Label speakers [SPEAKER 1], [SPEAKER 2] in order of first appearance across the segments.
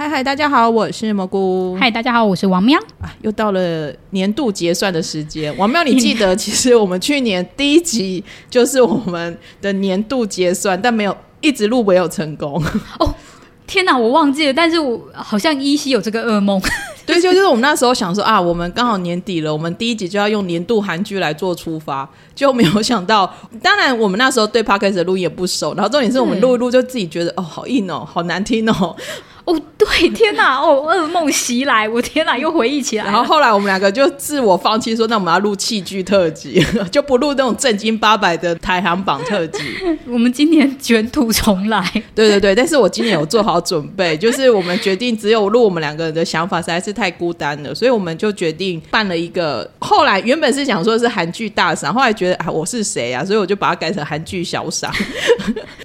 [SPEAKER 1] 嗨嗨，大家好，我是蘑菇。
[SPEAKER 2] 嗨，大家好，我是王喵。
[SPEAKER 1] 啊，又到了年度结算的时间。王喵，你记得其实我们去年第一集就是我们的年度结算，但没有一直录没有成功。
[SPEAKER 2] 哦，天哪，我忘记了，但是我好像依稀有这个噩梦。
[SPEAKER 1] 对，就就是我们那时候想说啊，我们刚好年底了，我们第一集就要用年度韩剧来做出发，就没有想到。当然，我们那时候对 podcast 的录音也不熟，然后重点是我们录一录就自己觉得哦，好硬哦，好难听哦。
[SPEAKER 2] 哦，对，天哪！哦，噩梦袭来，我天哪，又回忆起来。
[SPEAKER 1] 然后后来我们两个就自我放弃，说那我们要录器具特辑，就不录那种正经八百的排行榜特辑。
[SPEAKER 2] 我们今年卷土重来。
[SPEAKER 1] 对对对，但是我今年有做好准备，就是我们决定只有录我们两个人的想法实在是太孤单了，所以我们就决定办了一个。后来原本是想说是韩剧大赏，后来觉得啊我是谁啊，所以我就把它改成韩剧小赏。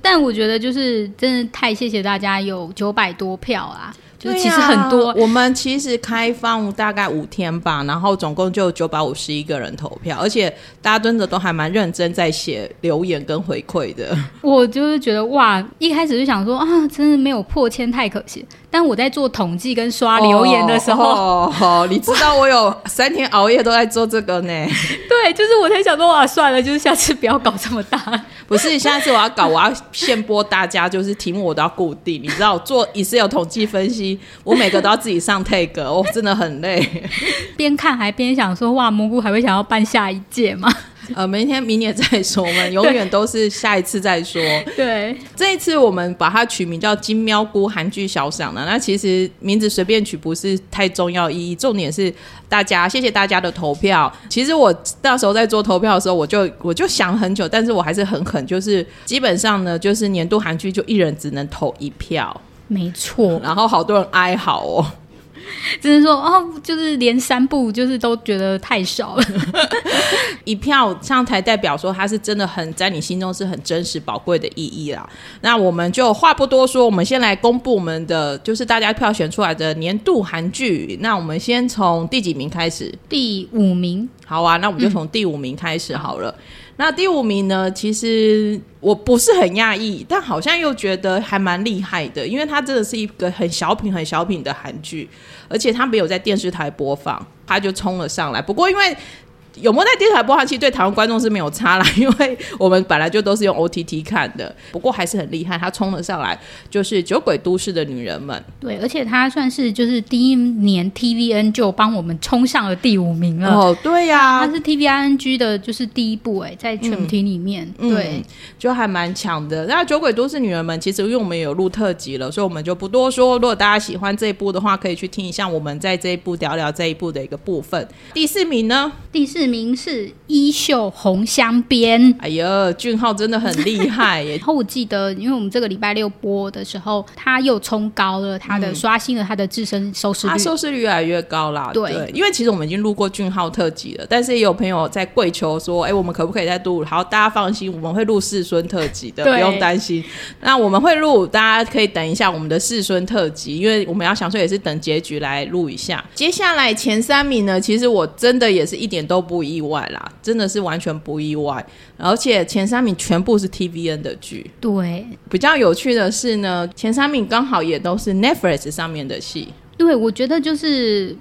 [SPEAKER 2] 但我觉得就是真的太谢谢大家有九百多票啊。就其实很多，
[SPEAKER 1] 我们其实开放大概五天吧，然后总共就九百五十一个人投票，而且大家真的都还蛮认真在写留言跟回馈的。
[SPEAKER 2] 我就是觉得哇，一开始就想说啊，真的没有破千太可惜。但我在做统计跟刷留言的时候，
[SPEAKER 1] 哦，你知道我有 三天熬夜都在做这个呢。
[SPEAKER 2] 对，就是我才想说哇，算了，就是下次不要搞这么大。
[SPEAKER 1] 不是，下次我要搞，我要现播大家，就是题目我都要固定。你知道，做 Excel 统计分析，我每个都要自己上 take，我 真的很累。
[SPEAKER 2] 边看还边想说，哇，蘑菇还会想要办下一届吗？
[SPEAKER 1] 呃，明天、明年再说，我们永远都是下一次再说。
[SPEAKER 2] 对，
[SPEAKER 1] 这一次我们把它取名叫“金喵菇韩剧小赏”呢。那其实名字随便取不是太重要意义，重点是大家谢谢大家的投票。其实我那时候在做投票的时候，我就我就想很久，但是我还是很狠，就是基本上呢，就是年度韩剧就一人只能投一票，
[SPEAKER 2] 没错。
[SPEAKER 1] 然后好多人哀嚎哦。
[SPEAKER 2] 只能说哦，就是连三部就是都觉得太少了，
[SPEAKER 1] 一票上台代表说他是真的很在你心中是很真实宝贵的意义啦。那我们就话不多说，我们先来公布我们的就是大家票选出来的年度韩剧。那我们先从第几名开始？
[SPEAKER 2] 第五名。
[SPEAKER 1] 好啊，那我们就从第五名开始好了。那第五名呢？其实我不是很讶异，但好像又觉得还蛮厉害的，因为它真的是一个很小品、很小品的韩剧，而且它没有在电视台播放，它就冲了上来。不过因为。有没有在电视台播放？其实对台湾观众是没有差啦，因为我们本来就都是用 OTT 看的。不过还是很厉害，他冲了上来，就是《酒鬼都市的女人们》。
[SPEAKER 2] 对，而且他算是就是第一年 TVN 就帮我们冲上了第五名了。
[SPEAKER 1] 哦，对呀，
[SPEAKER 2] 他是 TVNG 的，就是第一部哎，在全体里面，对，
[SPEAKER 1] 就还蛮强的。那《酒鬼都市女人们》其实因为我们有录特辑了，所以我们就不多说。如果大家喜欢这一部的话，可以去听一下我们在这一部聊聊这一部的一个部分。第四名呢？
[SPEAKER 2] 第四。名是衣袖红镶边，
[SPEAKER 1] 哎呀，俊浩真的很厉害耶！
[SPEAKER 2] 然后我记得，因为我们这个礼拜六播的时候，他又冲高了他的刷新了他的自身收视率，他
[SPEAKER 1] 收视率越来越高啦。对，因为其实我们已经录过俊浩特辑了，但是也有朋友在跪求说，哎，我们可不可以再录？好，大家放心，我们会录世孙特辑的，不用担心。那我们会录，大家可以等一下我们的世孙特辑，因为我们要想说也是等结局来录一下。接下来前三名呢，其实我真的也是一点都不意外。外啦，真的是完全不意外，而且前三名全部是 TVN 的剧。
[SPEAKER 2] 对，
[SPEAKER 1] 比较有趣的是呢，前三名刚好也都是 Netflix 上面的戏。
[SPEAKER 2] 对，我觉得就是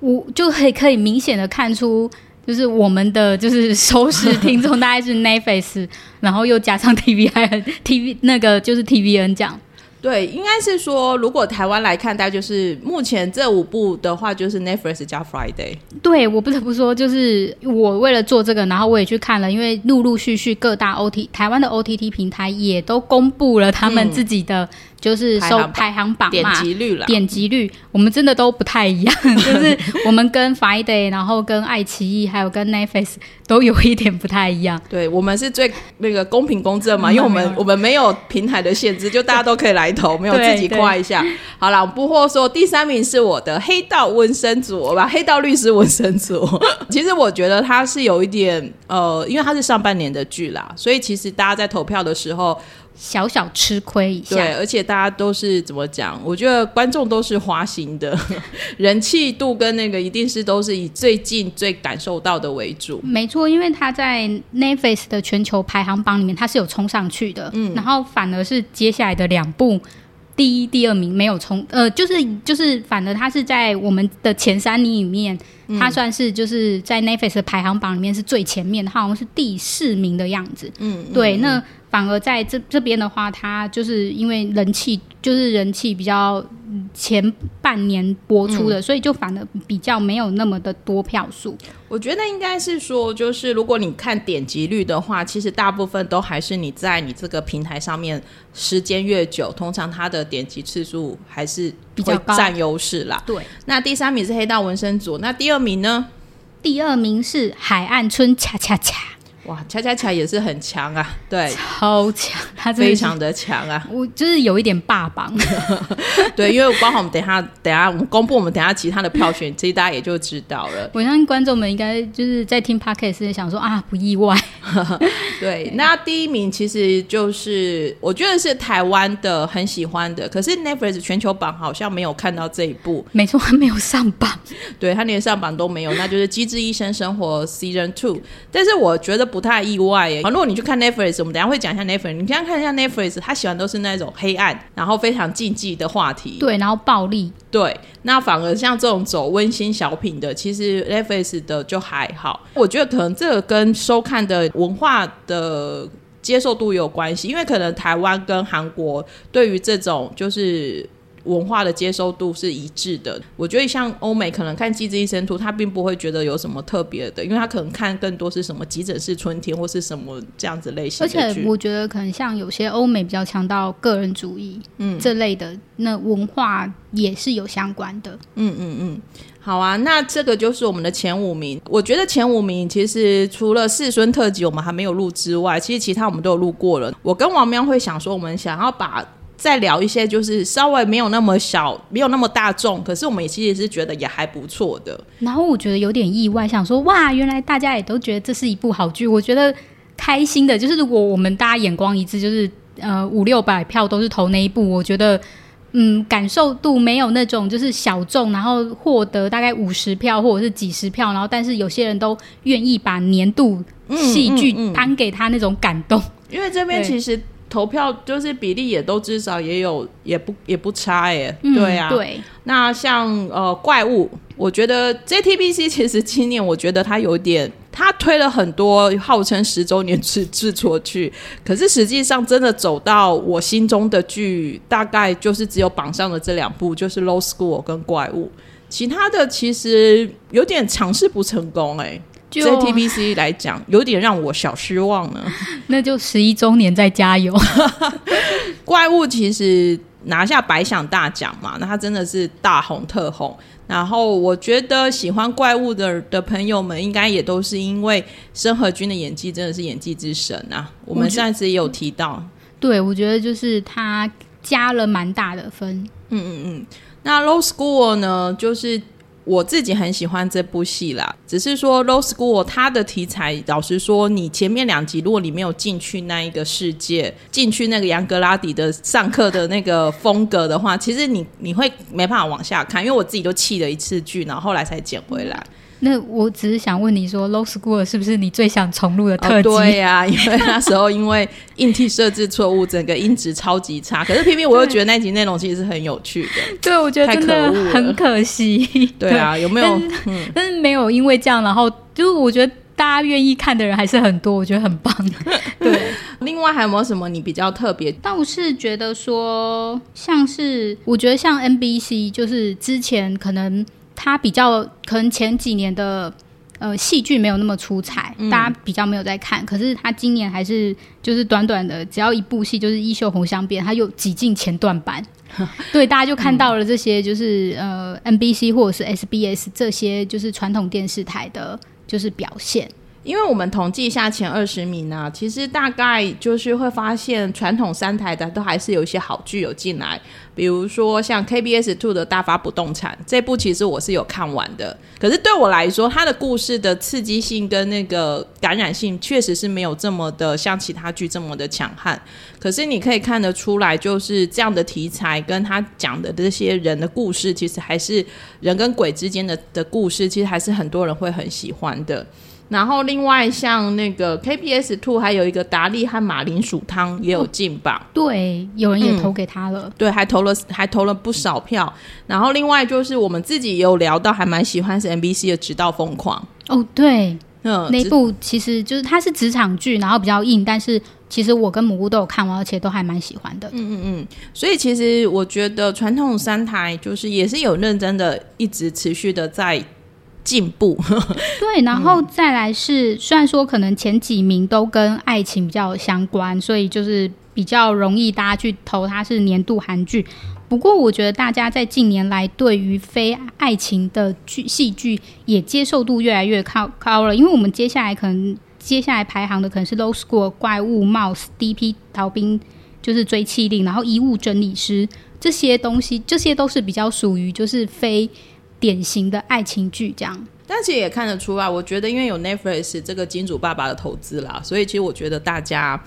[SPEAKER 2] 我就可以可以明显的看出，就是我们的就是收视听众 大概是 Netflix，然后又加上 TVN TV 那个就是 TVN 这样。
[SPEAKER 1] 对，应该是说，如果台湾来看，大概就是目前这五部的话，就是 Netflix 加 Friday。
[SPEAKER 2] 对我不得不说，就是我为了做这个，然后我也去看了，因为陆陆续续各大 OT 台湾的 OTT 平台也都公布了他们自己的。就是收排行榜嘛，
[SPEAKER 1] 点击率了，
[SPEAKER 2] 点击率，我们真的都不太一样。就是我们跟 Friday，然后跟爱奇艺，还有跟 Netflix 都有一点不太一样。
[SPEAKER 1] 对我们是最那个公平公正嘛，因为我们我们没有平台的限制，就大家都可以来投，没有自己夸一下。好了，不惑说第三名是我的黑道纹身组吧，黑道律师纹身组。其实我觉得他是有一点呃，因为他是上半年的剧啦，所以其实大家在投票的时候。
[SPEAKER 2] 小小吃亏一下，
[SPEAKER 1] 对，而且大家都是怎么讲？我觉得观众都是花心的，人气度跟那个一定是都是以最近最感受到的为主。
[SPEAKER 2] 没错，因为他在 Netflix 的全球排行榜里面，他是有冲上去的，嗯，然后反而是接下来的两部第一、第二名没有冲，呃，就是就是，反而他是在我们的前三名里面，他算是就是在 Netflix 的排行榜里面是最前面的，他好像是第四名的样子。
[SPEAKER 1] 嗯，
[SPEAKER 2] 对，那反而在这这边的话，它就是因为人气就是人气比较嗯前半年播出的，所以就反而比较没有那么的多票数。
[SPEAKER 1] 我觉得应该是说，就是如果你看点击率的话，其实大部分都还是你在你这个平台上面时间越久，通常它的点击次数还是
[SPEAKER 2] 比较
[SPEAKER 1] 占优势啦。
[SPEAKER 2] 对，
[SPEAKER 1] 那第三名是黑道纹身组，那第二名呢？
[SPEAKER 2] 第二名是海岸村恰恰恰，
[SPEAKER 1] 哇，恰恰恰也是很强啊，对，
[SPEAKER 2] 超强，他
[SPEAKER 1] 非常的强啊，
[SPEAKER 2] 我就是有一点霸榜，
[SPEAKER 1] 对，因为包括我们等一下等一下我们公布我们等一下其他的票选，其实大家也就知道了。
[SPEAKER 2] 我相信观众们应该就是在听 podcast 想说啊，不意外，
[SPEAKER 1] 对，那第一名其实就是我觉得是台湾的很喜欢的，可是 Netflix 全球榜好像没有看到这一部，
[SPEAKER 2] 没错，他没有上榜，
[SPEAKER 1] 对他连上榜都没有，那就是《机智医生生活》Season Two。但是我觉得不太意外耶。如果你去看 Netflix，我们等下会讲一下 Netflix，你现在看一下 Netflix，他喜欢都是那种黑暗，然后非常禁忌的话题。
[SPEAKER 2] 对，然后暴力，
[SPEAKER 1] 对，那反而像这种走温馨小品的，其实 Netflix 的就还好。我觉得可能这个跟收看的文化的接受度有关系，因为可能台湾跟韩国对于这种就是。文化的接受度是一致的，我觉得像欧美可能看《机智医生图》，他并不会觉得有什么特别的，因为他可能看更多是什么急诊室春天或是什么这样子类型
[SPEAKER 2] 而。且我觉得可能像有些欧美比较强调个人主义，嗯，这类的那文化也是有相关的。
[SPEAKER 1] 嗯嗯嗯好啊，那这个就是我们的前五名。我觉得前五名其实除了世孙特辑我们还没有录之外，其实其他我们都有录过了。我跟王喵会想说，我们想要把再聊一些就是稍微没有那么小、没有那么大众，可是我们也其实是觉得也还不错的。
[SPEAKER 2] 然后我觉得有点意外，想说哇，原来大家也都觉得这是一部好剧。我觉得开心的就是，如果我们大家眼光一致，就是呃五六百票都是投那一部，我觉得嗯感受度没有那种就是小众，然后获得大概五十票或者是几十票，然后但是有些人都愿意把年度戏剧颁给他那种感动。
[SPEAKER 1] 因为这边其实投票就是比例也都至少也有也不也不差耶。
[SPEAKER 2] 嗯
[SPEAKER 1] 对啊，
[SPEAKER 2] 对，
[SPEAKER 1] 那像呃怪物，我觉得 JTBC 其实今年我觉得它有点，它推了很多号称十周年制制作剧，可是实际上真的走到我心中的剧，大概就是只有榜上的这两部，就是 Low School 跟怪物，其他的其实有点尝试不成功哎、
[SPEAKER 2] 就
[SPEAKER 1] JTBC 来讲，有点让我小失望呢。
[SPEAKER 2] 那就十一周年再加油。
[SPEAKER 1] 怪物其实拿下百想大奖嘛，那他真的是大红特红。然后我觉得喜欢怪物的的朋友们，应该也都是因为申河君的演技真的是演技之神啊。我们上次也有提到，
[SPEAKER 2] 对，我觉得就是他加了蛮大的分。
[SPEAKER 1] 嗯嗯嗯那 Low School 呢，就是我自己很喜欢这部戏啦。只是说 Low School 它的题材，老实说，你前面两集如果你没有进去那一个世界，进去那个杨格拉底的上课的那个风格的话，其实你你会没办法往下看，因为我自己都弃了一次剧，然后后来才捡回来。
[SPEAKER 2] 那我只是想问你说，Low School 是不是你最想重录的特
[SPEAKER 1] 哦，
[SPEAKER 2] 辑？
[SPEAKER 1] 对呀、因为那时候因为硬体设置错误，整个音质超级差。可是偏偏我又觉得那集内容其实是很有趣的。
[SPEAKER 2] 对，我觉得
[SPEAKER 1] 太
[SPEAKER 2] 真的
[SPEAKER 1] 可恶了
[SPEAKER 2] 很可惜。
[SPEAKER 1] 对啊，有没有？
[SPEAKER 2] 但是没有因为这样，然后就是我觉得大家愿意看的人还是很多，我觉得很棒。对，
[SPEAKER 1] 另外还有没有什么你比较特别？
[SPEAKER 2] 倒是觉得说，像是我觉得像 NBC，就是之前可能它比较可能前几年的。呃，戏剧没有那么出彩，大家比较没有在看。可是他今年还是就是短短的，只要一部戏就是《衣袖红香边》，他又挤进前段版，对，大家就看到了这些就是、呃 NBC 或者是 SBS 这些就是传统电视台的，就是表现。
[SPEAKER 1] 因为我们统计一下前二十名呢、其实大概就是会发现传统三台的都还是有一些好剧有进来，比如说像 KBS Two 的大发不动产这部，其实我是有看完的。可是对我来说，它的故事的刺激性跟那个感染性确实是没有这么的像其他剧这么的强悍。可是你可以看得出来，就是这样的题材跟他讲的这些人的故事，其实还是人跟鬼之间的的故事，其实还是很多人会很喜欢的。然后另外像那个 KPS Two 还有一个达利和马铃薯汤也有进榜，
[SPEAKER 2] 对，有人也投给他了。
[SPEAKER 1] 对，还投了还投了不少票。然后另外就是我们自己有聊到，还蛮喜欢是 NBC 的《直到疯狂》。
[SPEAKER 2] 哦，对，
[SPEAKER 1] 嗯，
[SPEAKER 2] 那部其实就是它是职场剧，然后比较硬，但是其实我跟蘑菇都有看完，而且都还蛮喜欢的。
[SPEAKER 1] 嗯嗯嗯所以其实我觉得传统三台就是也是有认真的，一直持续的在进步。
[SPEAKER 2] 对，然后再来是，虽然说可能前几名都跟爱情比较相关，所以就是比较容易大家去投它是年度韩剧。不过，我觉得大家在近年来对于非爱情的剧戏剧也接受度越来越高高了，因为我们接下来可能接下来排行的可能是《Low School》、怪物、Mouse、D.P. 逃兵，就是追妻令，然后遗物整理师这些东西，这些都是比较属于就是非典型的爱情剧这样。
[SPEAKER 1] 但其实也看得出来，我觉得因为有 Netflix 这个金主爸爸的投资啦，所以其实我觉得大家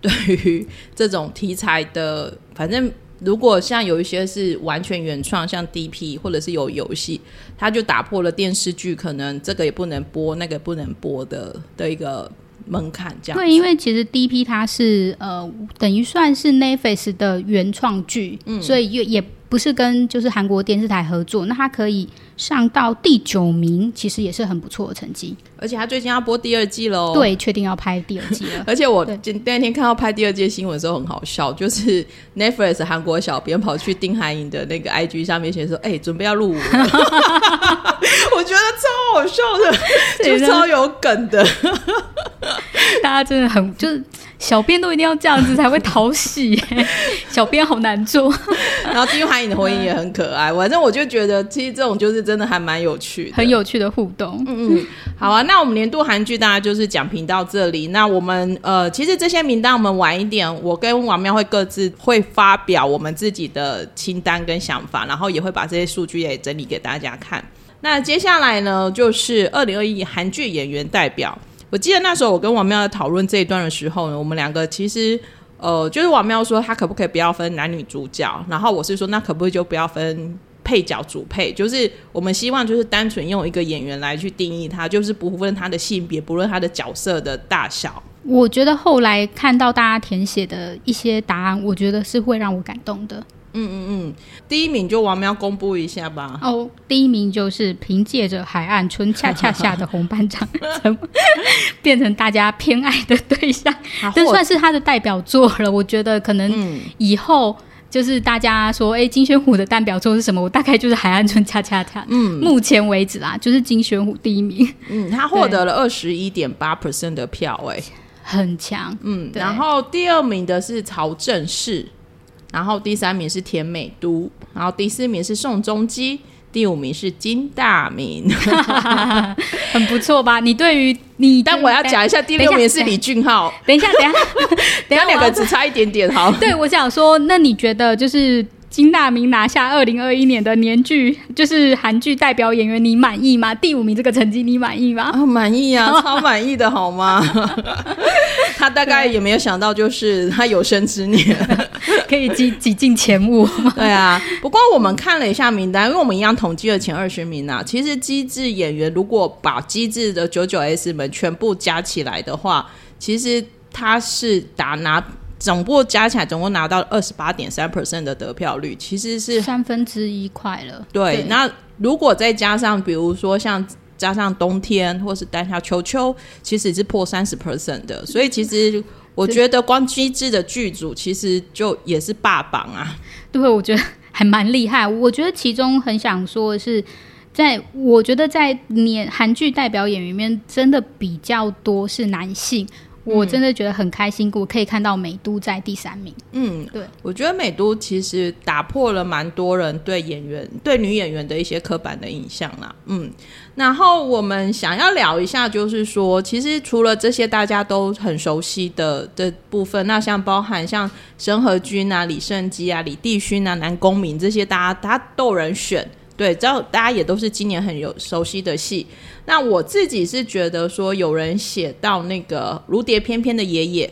[SPEAKER 1] 对于这种题材的，反正如果像有一些是完全原创，像 DP 或者是有游戏，它就打破了电视剧可能这个也不能播，那个不能播的的一个门槛，这样
[SPEAKER 2] 对，因为其实 D.P 它是呃，等于算是 Netflix 的原创剧，嗯所以也也不是跟就是韩国电视台合作，那他可以上到第九名，其实也是很不错的成绩。
[SPEAKER 1] 而且他最近要播第二季喽。。
[SPEAKER 2] 对，确定要拍第二季了
[SPEAKER 1] 而且我今那天看到拍第二届新闻的时候很好笑，就是 Netflix 韩国小编跑去丁海寅的那个 IG 上面写说：“哎、准备要入伍了。”我觉得超好笑的，就超有梗的。
[SPEAKER 2] 大家真的很就是小编都一定要这样子才会讨喜耶，小编好难做。
[SPEAKER 1] 然后金海寅的婚姻也很可爱，反正我就觉得其实这种就是真的还蛮有趣的，
[SPEAKER 2] 很有趣的互动。
[SPEAKER 1] 嗯，好啊，那我们年度韩剧大家就是讲评到这里。那我们呃，其实这些名单我们晚一点，我跟王喵会各自会发表我们自己的清单跟想法，然后也会把这些数据也整理给大家看。那接下来呢，就是二零二一韩剧演员代表。我记得那时候我跟王喵在讨论这一段的时候呢，我们两个其实呃，就是王喵说他可不可以不要分男女主角，然后我是说那可不可以就不要分配角主配，就是我们希望就是单纯用一个演员来去定义他，就是不论他的性别，不论他的角色的大小。
[SPEAKER 2] 我觉得后来看到大家填写的一些答案，我觉得是会让我感动的。
[SPEAKER 1] 第一名就王喵公布一下吧。
[SPEAKER 2] 哦，第一名就是凭借着《海岸村恰恰下》的红班长，成变成大家偏爱的对象，这算是他的代表作了。我觉得可能以后就是大家说，哎、金宣虎的代表作是什么？我大概就是《海岸村恰恰恰》。嗯，目前为止啦，就是金宣虎第一名，
[SPEAKER 1] 嗯，他获得了二十一点八 percent 的票、哎，
[SPEAKER 2] 很强。
[SPEAKER 1] 嗯，然后第二名的是曹正奭，然后第三名是田美都，然后第四名是宋仲基，第五名是金大明。
[SPEAKER 2] 很不错吧？你对于你，
[SPEAKER 1] 但我要讲一下，第六名是李俊浩，
[SPEAKER 2] 等一下，等一下，等一下，
[SPEAKER 1] 两个只差一点点，好。
[SPEAKER 2] 对，我想说，那你觉得就是金大明拿下二零二一年的年剧，就是韩剧代表演员，你满意吗？第五名这个成绩你满意吗？
[SPEAKER 1] 啊，满意啊，超满意的好吗？他大概也没有想到，就是他有生之年。
[SPEAKER 2] 可以挤挤进前五吗？
[SPEAKER 1] 对啊，不过我们看了一下名单，因为我们一样统计了前二十名啊。其实机智演员如果把机智的九九 S 们全部加起来的话，其实他是打拿总部加起来总共拿到二十八点三 percent 的得票率，其实是
[SPEAKER 2] 三分之一快了。
[SPEAKER 1] 对。那如果再加上比如说像加上冬天或是单下秋秋，其实是破三十 percent 的，所以其实。我觉得光机智的剧组其实就也是霸榜啊，
[SPEAKER 2] 对，我觉得还蛮厉害。我觉得其中很想说的是，在我觉得在年韩剧代表演员里面，真的比较多是男性。我真的觉得很开心，我可以看到美都在第三名。
[SPEAKER 1] 嗯，
[SPEAKER 2] 对，
[SPEAKER 1] 我觉得美都其实打破了蛮多人对演员、对女演员的一些刻板的印象啦。嗯，然后我们想要聊一下，就是说，其实除了这些大家都很熟悉的的部分，那像包含像申河君啊、李胜基啊、李帝勋啊、南宫珉这些，大家大家都有人选。对，知道大家也都是今年很有熟悉的戏。那我自己是觉得说，有人写到那个《如蝶翩翩》的爷爷，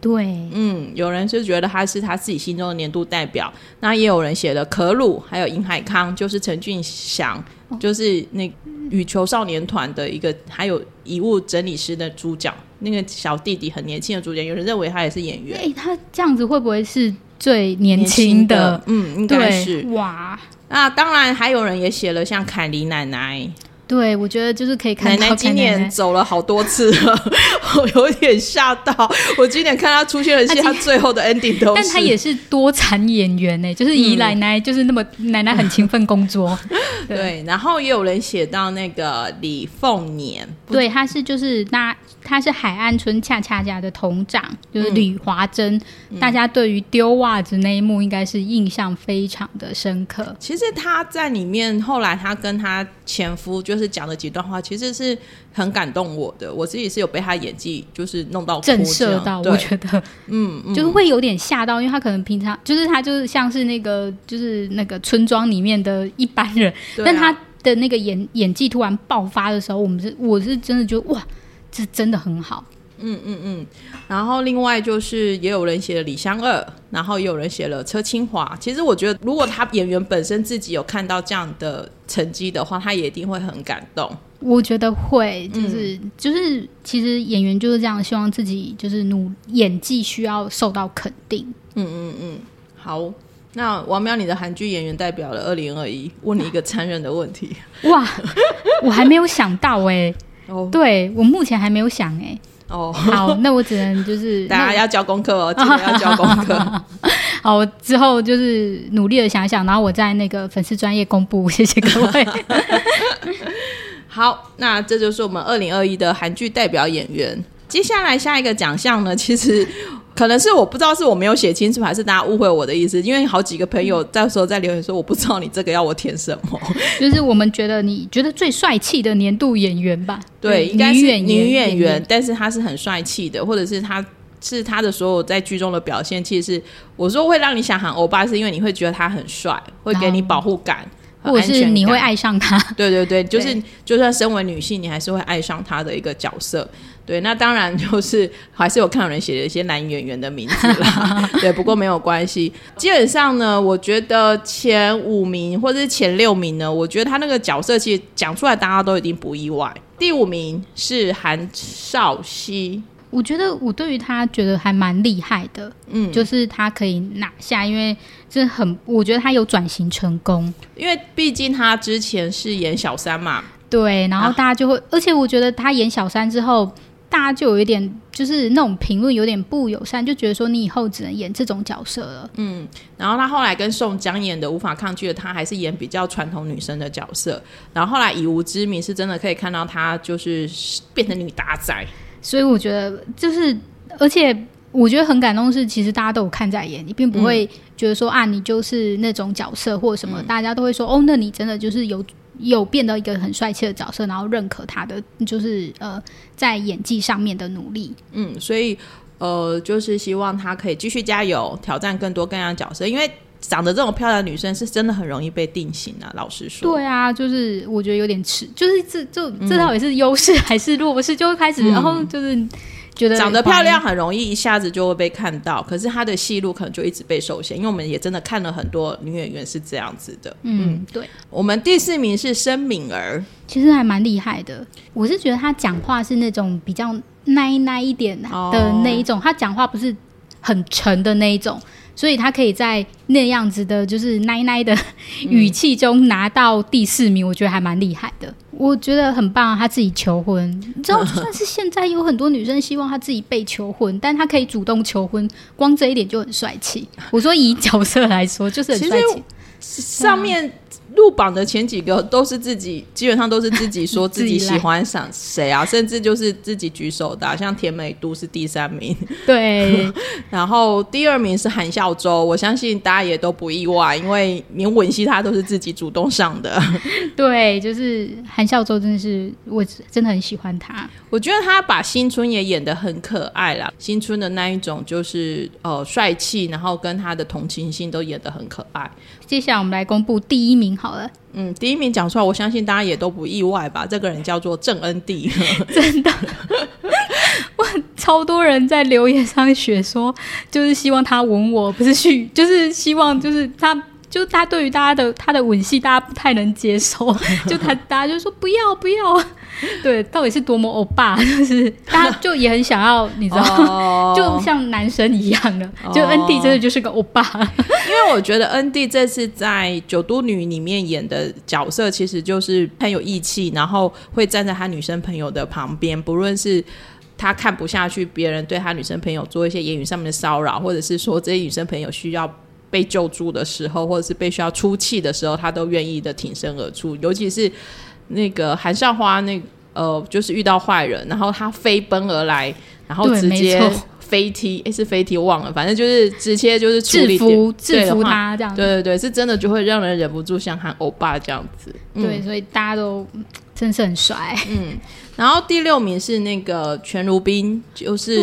[SPEAKER 2] 对，
[SPEAKER 1] 嗯，有人是觉得他是他自己心中的年度代表，那也有人写的可鲁，还有尹海康，就是陈俊祥，就是那羽球少年团的一个，还有遗物整理师的主角，那个小弟弟很年轻的主角，有人认为他也是演员，
[SPEAKER 2] 哎、他这样子会不会是最年轻的？
[SPEAKER 1] 嗯，应该是
[SPEAKER 2] 对，。哇，
[SPEAKER 1] 那当然还有人也写了像凯莉奶奶，
[SPEAKER 2] 对我觉得就是可以看到
[SPEAKER 1] 奶奶今年走了好多次了，我有点吓到。我今年看她出现的戏，她最后的 ending 都是，
[SPEAKER 2] 但她也是多产演员呢、就是姨奶奶，就是那么奶奶很勤奋工作，
[SPEAKER 1] 对。然后也有人写到那个李凤年，
[SPEAKER 2] 对，他是就是那他是海岸村恰恰家的童长，就是吕华珍，大家对于丢袜子那一幕应该是印象非常的深刻。
[SPEAKER 1] 其实他在里面后来他跟他前夫就是讲了几段话，其实是很感动我的。我自己是有被他演技就是弄到
[SPEAKER 2] 震慑到，我觉得，嗯，就是会有点吓到，因为他可能平常就是他就是像是那个就是那个村庄里面的一般人，
[SPEAKER 1] 啊
[SPEAKER 2] 但他的那个演演技突然爆发的时候，我们是我是真的觉得哇，这真的很好。
[SPEAKER 1] 嗯嗯嗯然后另外就是也有人写了李湘二，然后也有人写了车清华。其实我觉得，如果他演员本身自己有看到这样的成绩的话，他也一定会很感动。
[SPEAKER 2] 我觉得会，就是、就是，其实演员就是这样，希望自己就是努演技需要受到肯定。
[SPEAKER 1] 嗯嗯嗯好，那王喵，你的韩剧演员代表了二零二一，问你一个残忍的问题。
[SPEAKER 2] 哇，我还没有想到哎、
[SPEAKER 1] 哦
[SPEAKER 2] 对我目前还没有想哎、
[SPEAKER 1] 哦，
[SPEAKER 2] 好，那我只能就是
[SPEAKER 1] 大家要交功课哦，记得要交功课。
[SPEAKER 2] 好，我之后就是努力的想想，然后我在那个粉丝专业公布，谢谢各位。
[SPEAKER 1] 好，那这就是我们二零二一的韩剧代表演员。接下来下一个奖项呢，其实 可能是我不知道是我没有写清楚，还是大家误会我的意思。因为好几个朋友到时候在留言说，我不知道你这个要我填什么。
[SPEAKER 2] 就是我们觉得你觉得最帅气的年度演员吧？
[SPEAKER 1] 对，应该是
[SPEAKER 2] 女演员
[SPEAKER 1] 女演员，但是她是很帅气的，或者是她是她的所有在剧中的表现，其实是我说会让你想喊欧巴，是因为你会觉得他很帅，会给你保护感，
[SPEAKER 2] 或者是你会爱上他。
[SPEAKER 1] 对对对，就是就算身为女性，你还是会爱上他的一个角色。对，那当然就是还是有看有人写了一些男演员的名字啦。对，不过没有关系。基本上呢，我觉得前五名或者是前六名呢，我觉得他那个角色其实讲出来大家都一定不意外。第五名是韩少熙，
[SPEAKER 2] 我觉得我对于他觉得还蛮厉害的，
[SPEAKER 1] 嗯，
[SPEAKER 2] 就是他可以拿下，因为这很，我觉得他有转型成功。
[SPEAKER 1] 因为毕竟他之前是演小三嘛，
[SPEAKER 2] 对，然后
[SPEAKER 1] 啊
[SPEAKER 2] 大家就会，而且我觉得他演小三之后，大家就有一点就是那种评论有点不友善，就觉得说你以后只能演这种角色了。
[SPEAKER 1] 嗯然后他后来跟宋江演的《无法抗拒的他》，还是演比较传统女生的角色。然后后来以无之名是真的可以看到他就是变成女打仔，
[SPEAKER 2] 所以我觉得就是，而且我觉得很感动是，其实大家都有看在眼里，并不会觉得说、啊，你就是那种角色或者什么，大家都会说哦，那你真的就是有有变得一个很帅气的角色，然后认可他的就是呃在演技上面的努力。
[SPEAKER 1] 嗯，所以呃，就是希望他可以继续加油，挑战更多更样的角色，因为长得这种漂亮的女生是真的很容易被定型啊。老实说，
[SPEAKER 2] 对啊，就是我觉得有点迟，就是这这这到底是优势还是弱势？就会开始，然后就是觉得
[SPEAKER 1] 长得漂亮很容易一下子就会被看到，可是她的戏路可能就一直被受限，因为我们也真的看了很多女演员是这样子的。
[SPEAKER 2] 嗯，对，
[SPEAKER 1] 我们第四名是申敏儿，
[SPEAKER 2] 其实还蛮厉害的。我是觉得她讲话是那种比较奶奶一点的那一种，她讲话不是很沉的那一种，所以他可以在那样子的，就是奶奶的语气中拿到第四名，我觉得还蛮厉害的。我觉得很棒啊，他自己求婚，你知道，就算是现在有很多女生希望他自己被求婚，但他可以主动求婚，光这一点就很帅气。我说以角色来说，就是很帅气。
[SPEAKER 1] 上面入榜的前几个都是自己，基本上都是自己说 自己喜欢上谁啊，甚至就是自己举手的啊、像甜美都是第三名，
[SPEAKER 2] 对，
[SPEAKER 1] 然后第二名是韩孝周，我相信大家也都不意外，因为连吻戏他都是自己主动上的。
[SPEAKER 2] 对，就是韩孝周，真的是我真的很喜欢他。
[SPEAKER 1] 我觉得他把新春也演得很可爱啦，新春的那一种就是呃帅气，然后跟他的同情心都演得很可爱。
[SPEAKER 2] 接下来我们来公布第一名好了，
[SPEAKER 1] 嗯，第一名讲出来，我相信大家也都不意外吧？这个人叫做郑恩地，真的，哇
[SPEAKER 2] 超多人在留言上写说，就是希望他吻我，不是去，就是希望就是他就他对于大家的他的吻戏，大家不太能接受，就他大家就说不要不要，对，到底是多么欧巴，就是大家就也很想要，你知道，
[SPEAKER 1] 哦。
[SPEAKER 2] 就像男生一样的，就
[SPEAKER 1] 哦
[SPEAKER 2] N D 真的就是个欧巴，
[SPEAKER 1] 因为我觉得恩蒂这次在《九都女》里面演的角色，其实就是很有义气，然后会站在他女生朋友的旁边，不论是他看不下去别人对他女生朋友做一些言语上面的骚扰，或者是说这些女生朋友需要被救助的时候，或者是被需要出气的时候，他都愿意的挺身而出。尤其是那个韩少花那呃，就是遇到坏人，然后他飞奔而来，然后直接 飞踢，诶，是飞踢忘了，反正就是直接就是处理
[SPEAKER 2] 制服制服。他这样子，
[SPEAKER 1] 对对对，是真的就会让人忍不住想喊欧巴这样子。嗯。
[SPEAKER 2] 对，所以大家都嗯真是很帅，
[SPEAKER 1] 然后第六名是那个全如冰，就是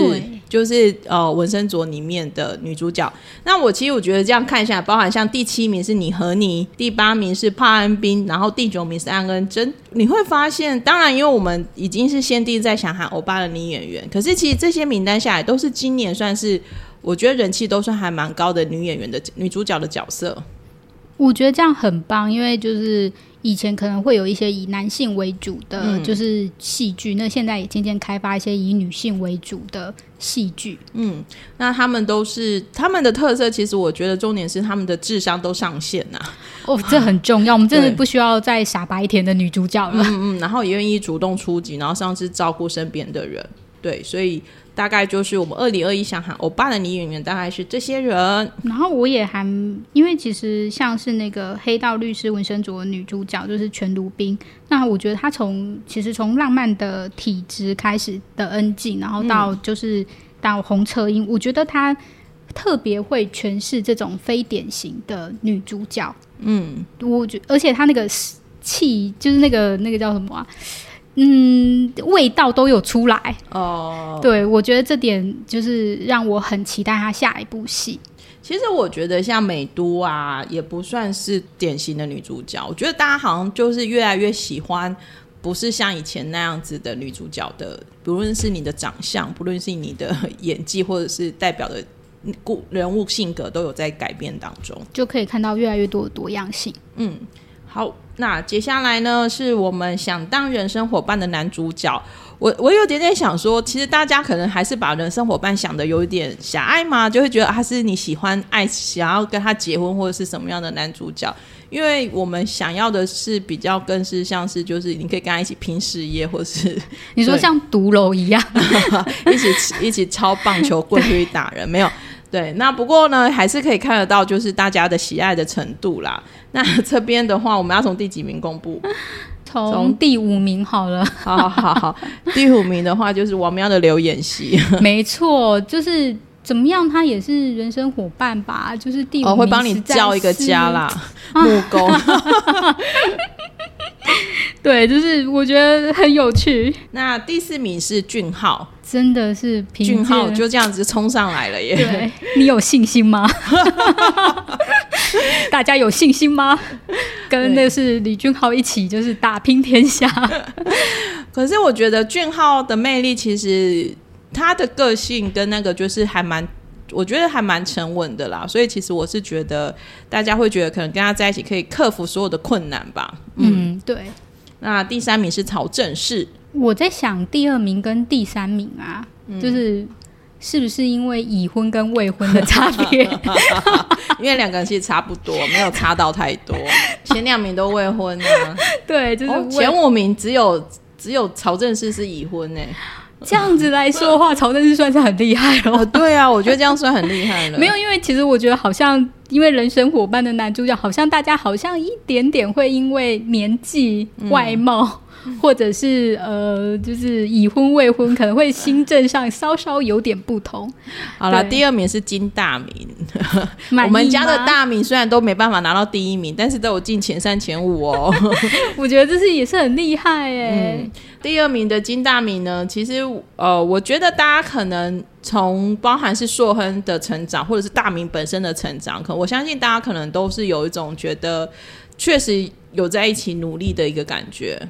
[SPEAKER 1] 就是呃纹身卓里面的女主角。那我其实我觉得这样看下来，包含像第七名是你和你，第八名是帕恩斌，然后第九名是安恩真。你会发现，当然因为我们已经是先帝在想喊欧巴的女演员，可是其实这些名单下来都是今年算是我觉得人气都算还蛮高的女演员的女主角的角色。
[SPEAKER 2] 我觉得这样很棒，因为就是以前可能会有一些以男性为主的
[SPEAKER 1] 嗯
[SPEAKER 2] 就是戏剧，那现在也渐渐开发一些以女性为主的戏剧。
[SPEAKER 1] 嗯那他们都是他们的特色，其实我觉得重点是他们的智商都上线呐、
[SPEAKER 2] 哦，这很重要，我们真的不需要再傻白甜的女主角了。
[SPEAKER 1] 嗯嗯，然后也愿意主动出击，然后上次照顾身边的人，对，所以大概就是我们二零二一想喊欧巴的女演员，大概是这些人。
[SPEAKER 2] 然后我也还，因为其实像是那个《黑道律师》纹身卓的女主角就是全卢冰，那我觉得她从其实从浪漫的体质开始的恩静，然后到就是到红车英，我觉得她特别会诠释这种非典型的女主角。
[SPEAKER 1] 嗯，
[SPEAKER 2] 我觉，而且她那个气，就是那个那个叫什么啊？嗯，味道都有出来。
[SPEAKER 1] 哦、
[SPEAKER 2] 对，我觉得这点就是让我很期待她下一部戏。
[SPEAKER 1] 其实我觉得像美都啊，也不算是典型的女主角。我觉得大家好像就是越来越喜欢，不是像以前那样子的女主角的，不论是你的长相，不论是你的演技，或者是代表的故人物性格，都有在改变当中。
[SPEAKER 2] 就可以看到越来越多的多样性。
[SPEAKER 1] 嗯好，那接下来呢，是我们想当人生伙伴的男主角。我我有点点想说，其实大家可能还是把人生伙伴想的有一点狭隘嘛，就会觉得他是你喜欢爱想要跟他结婚或者是什么样的男主角。因为我们想要的是比较更是像是就是你可以跟他一起拼事业，或是
[SPEAKER 2] 你说像毒楼一样，
[SPEAKER 1] 一起一起抄棒球 棍去打人，没有。对，那不过呢，还是可以看得到，就是大家的喜爱的程度啦。那 这边的话，我们要从第几名公布？
[SPEAKER 2] 从第五名好了，
[SPEAKER 1] 好好好好，第五名的话就是王喵的刘演熙，
[SPEAKER 2] 没错，就是怎么样，他也是人生伙伴吧，就是第五名、
[SPEAKER 1] 哦，会帮你叫一个家。啦，木工。
[SPEAKER 2] 对，就是我觉得很有趣，
[SPEAKER 1] 那第四名是俊浩，
[SPEAKER 2] 真的是
[SPEAKER 1] 俊浩就这样子冲上来了耶。
[SPEAKER 2] 对你有信心吗？大家有信心吗？跟那是李俊浩一起就是打拼天下，
[SPEAKER 1] 可是我觉得俊浩的魅力，其实他的个性跟那个就是还蛮。我觉得还蛮沉稳的啦，所以其实我是觉得大家会觉得可能跟他在一起可以克服所有的困难吧。
[SPEAKER 2] 嗯，对。
[SPEAKER 1] 那第三名是曹正奭，
[SPEAKER 2] 我在想第二名跟第三名啊，就是是不是因为已婚跟未婚的差别？
[SPEAKER 1] 因为两个人其实差不多，没有差到太多。前两名都未婚啊，
[SPEAKER 2] 对，就是
[SPEAKER 1] 哦前五名只有只有曹正奭是已婚呢、
[SPEAKER 2] 这样子来说的话，曹正是算是很厉害
[SPEAKER 1] 哦，
[SPEAKER 2] 了。
[SPEAKER 1] 对啊，我觉得这样算很厉害了。
[SPEAKER 2] 没有，因为其实我觉得好像，因为人生伙伴的男主角，好像大家好像一点点会因为年纪、外貌，或者是呃，就是已婚未婚，可能会新政上稍稍有点不同。
[SPEAKER 1] 好了，第二名是金大明。我们家的，大明虽然都没办法拿到第一名，但是都有进前三前五哦。
[SPEAKER 2] 我觉得这是也是很厉害哎、
[SPEAKER 1] 嗯第二名的金大明呢，其实呃，我觉得大家可能从包含是硕亨的成长，或者是大明本身的成长，可我相信大家可能都是有一种觉得确实有在一起努力的一个感觉。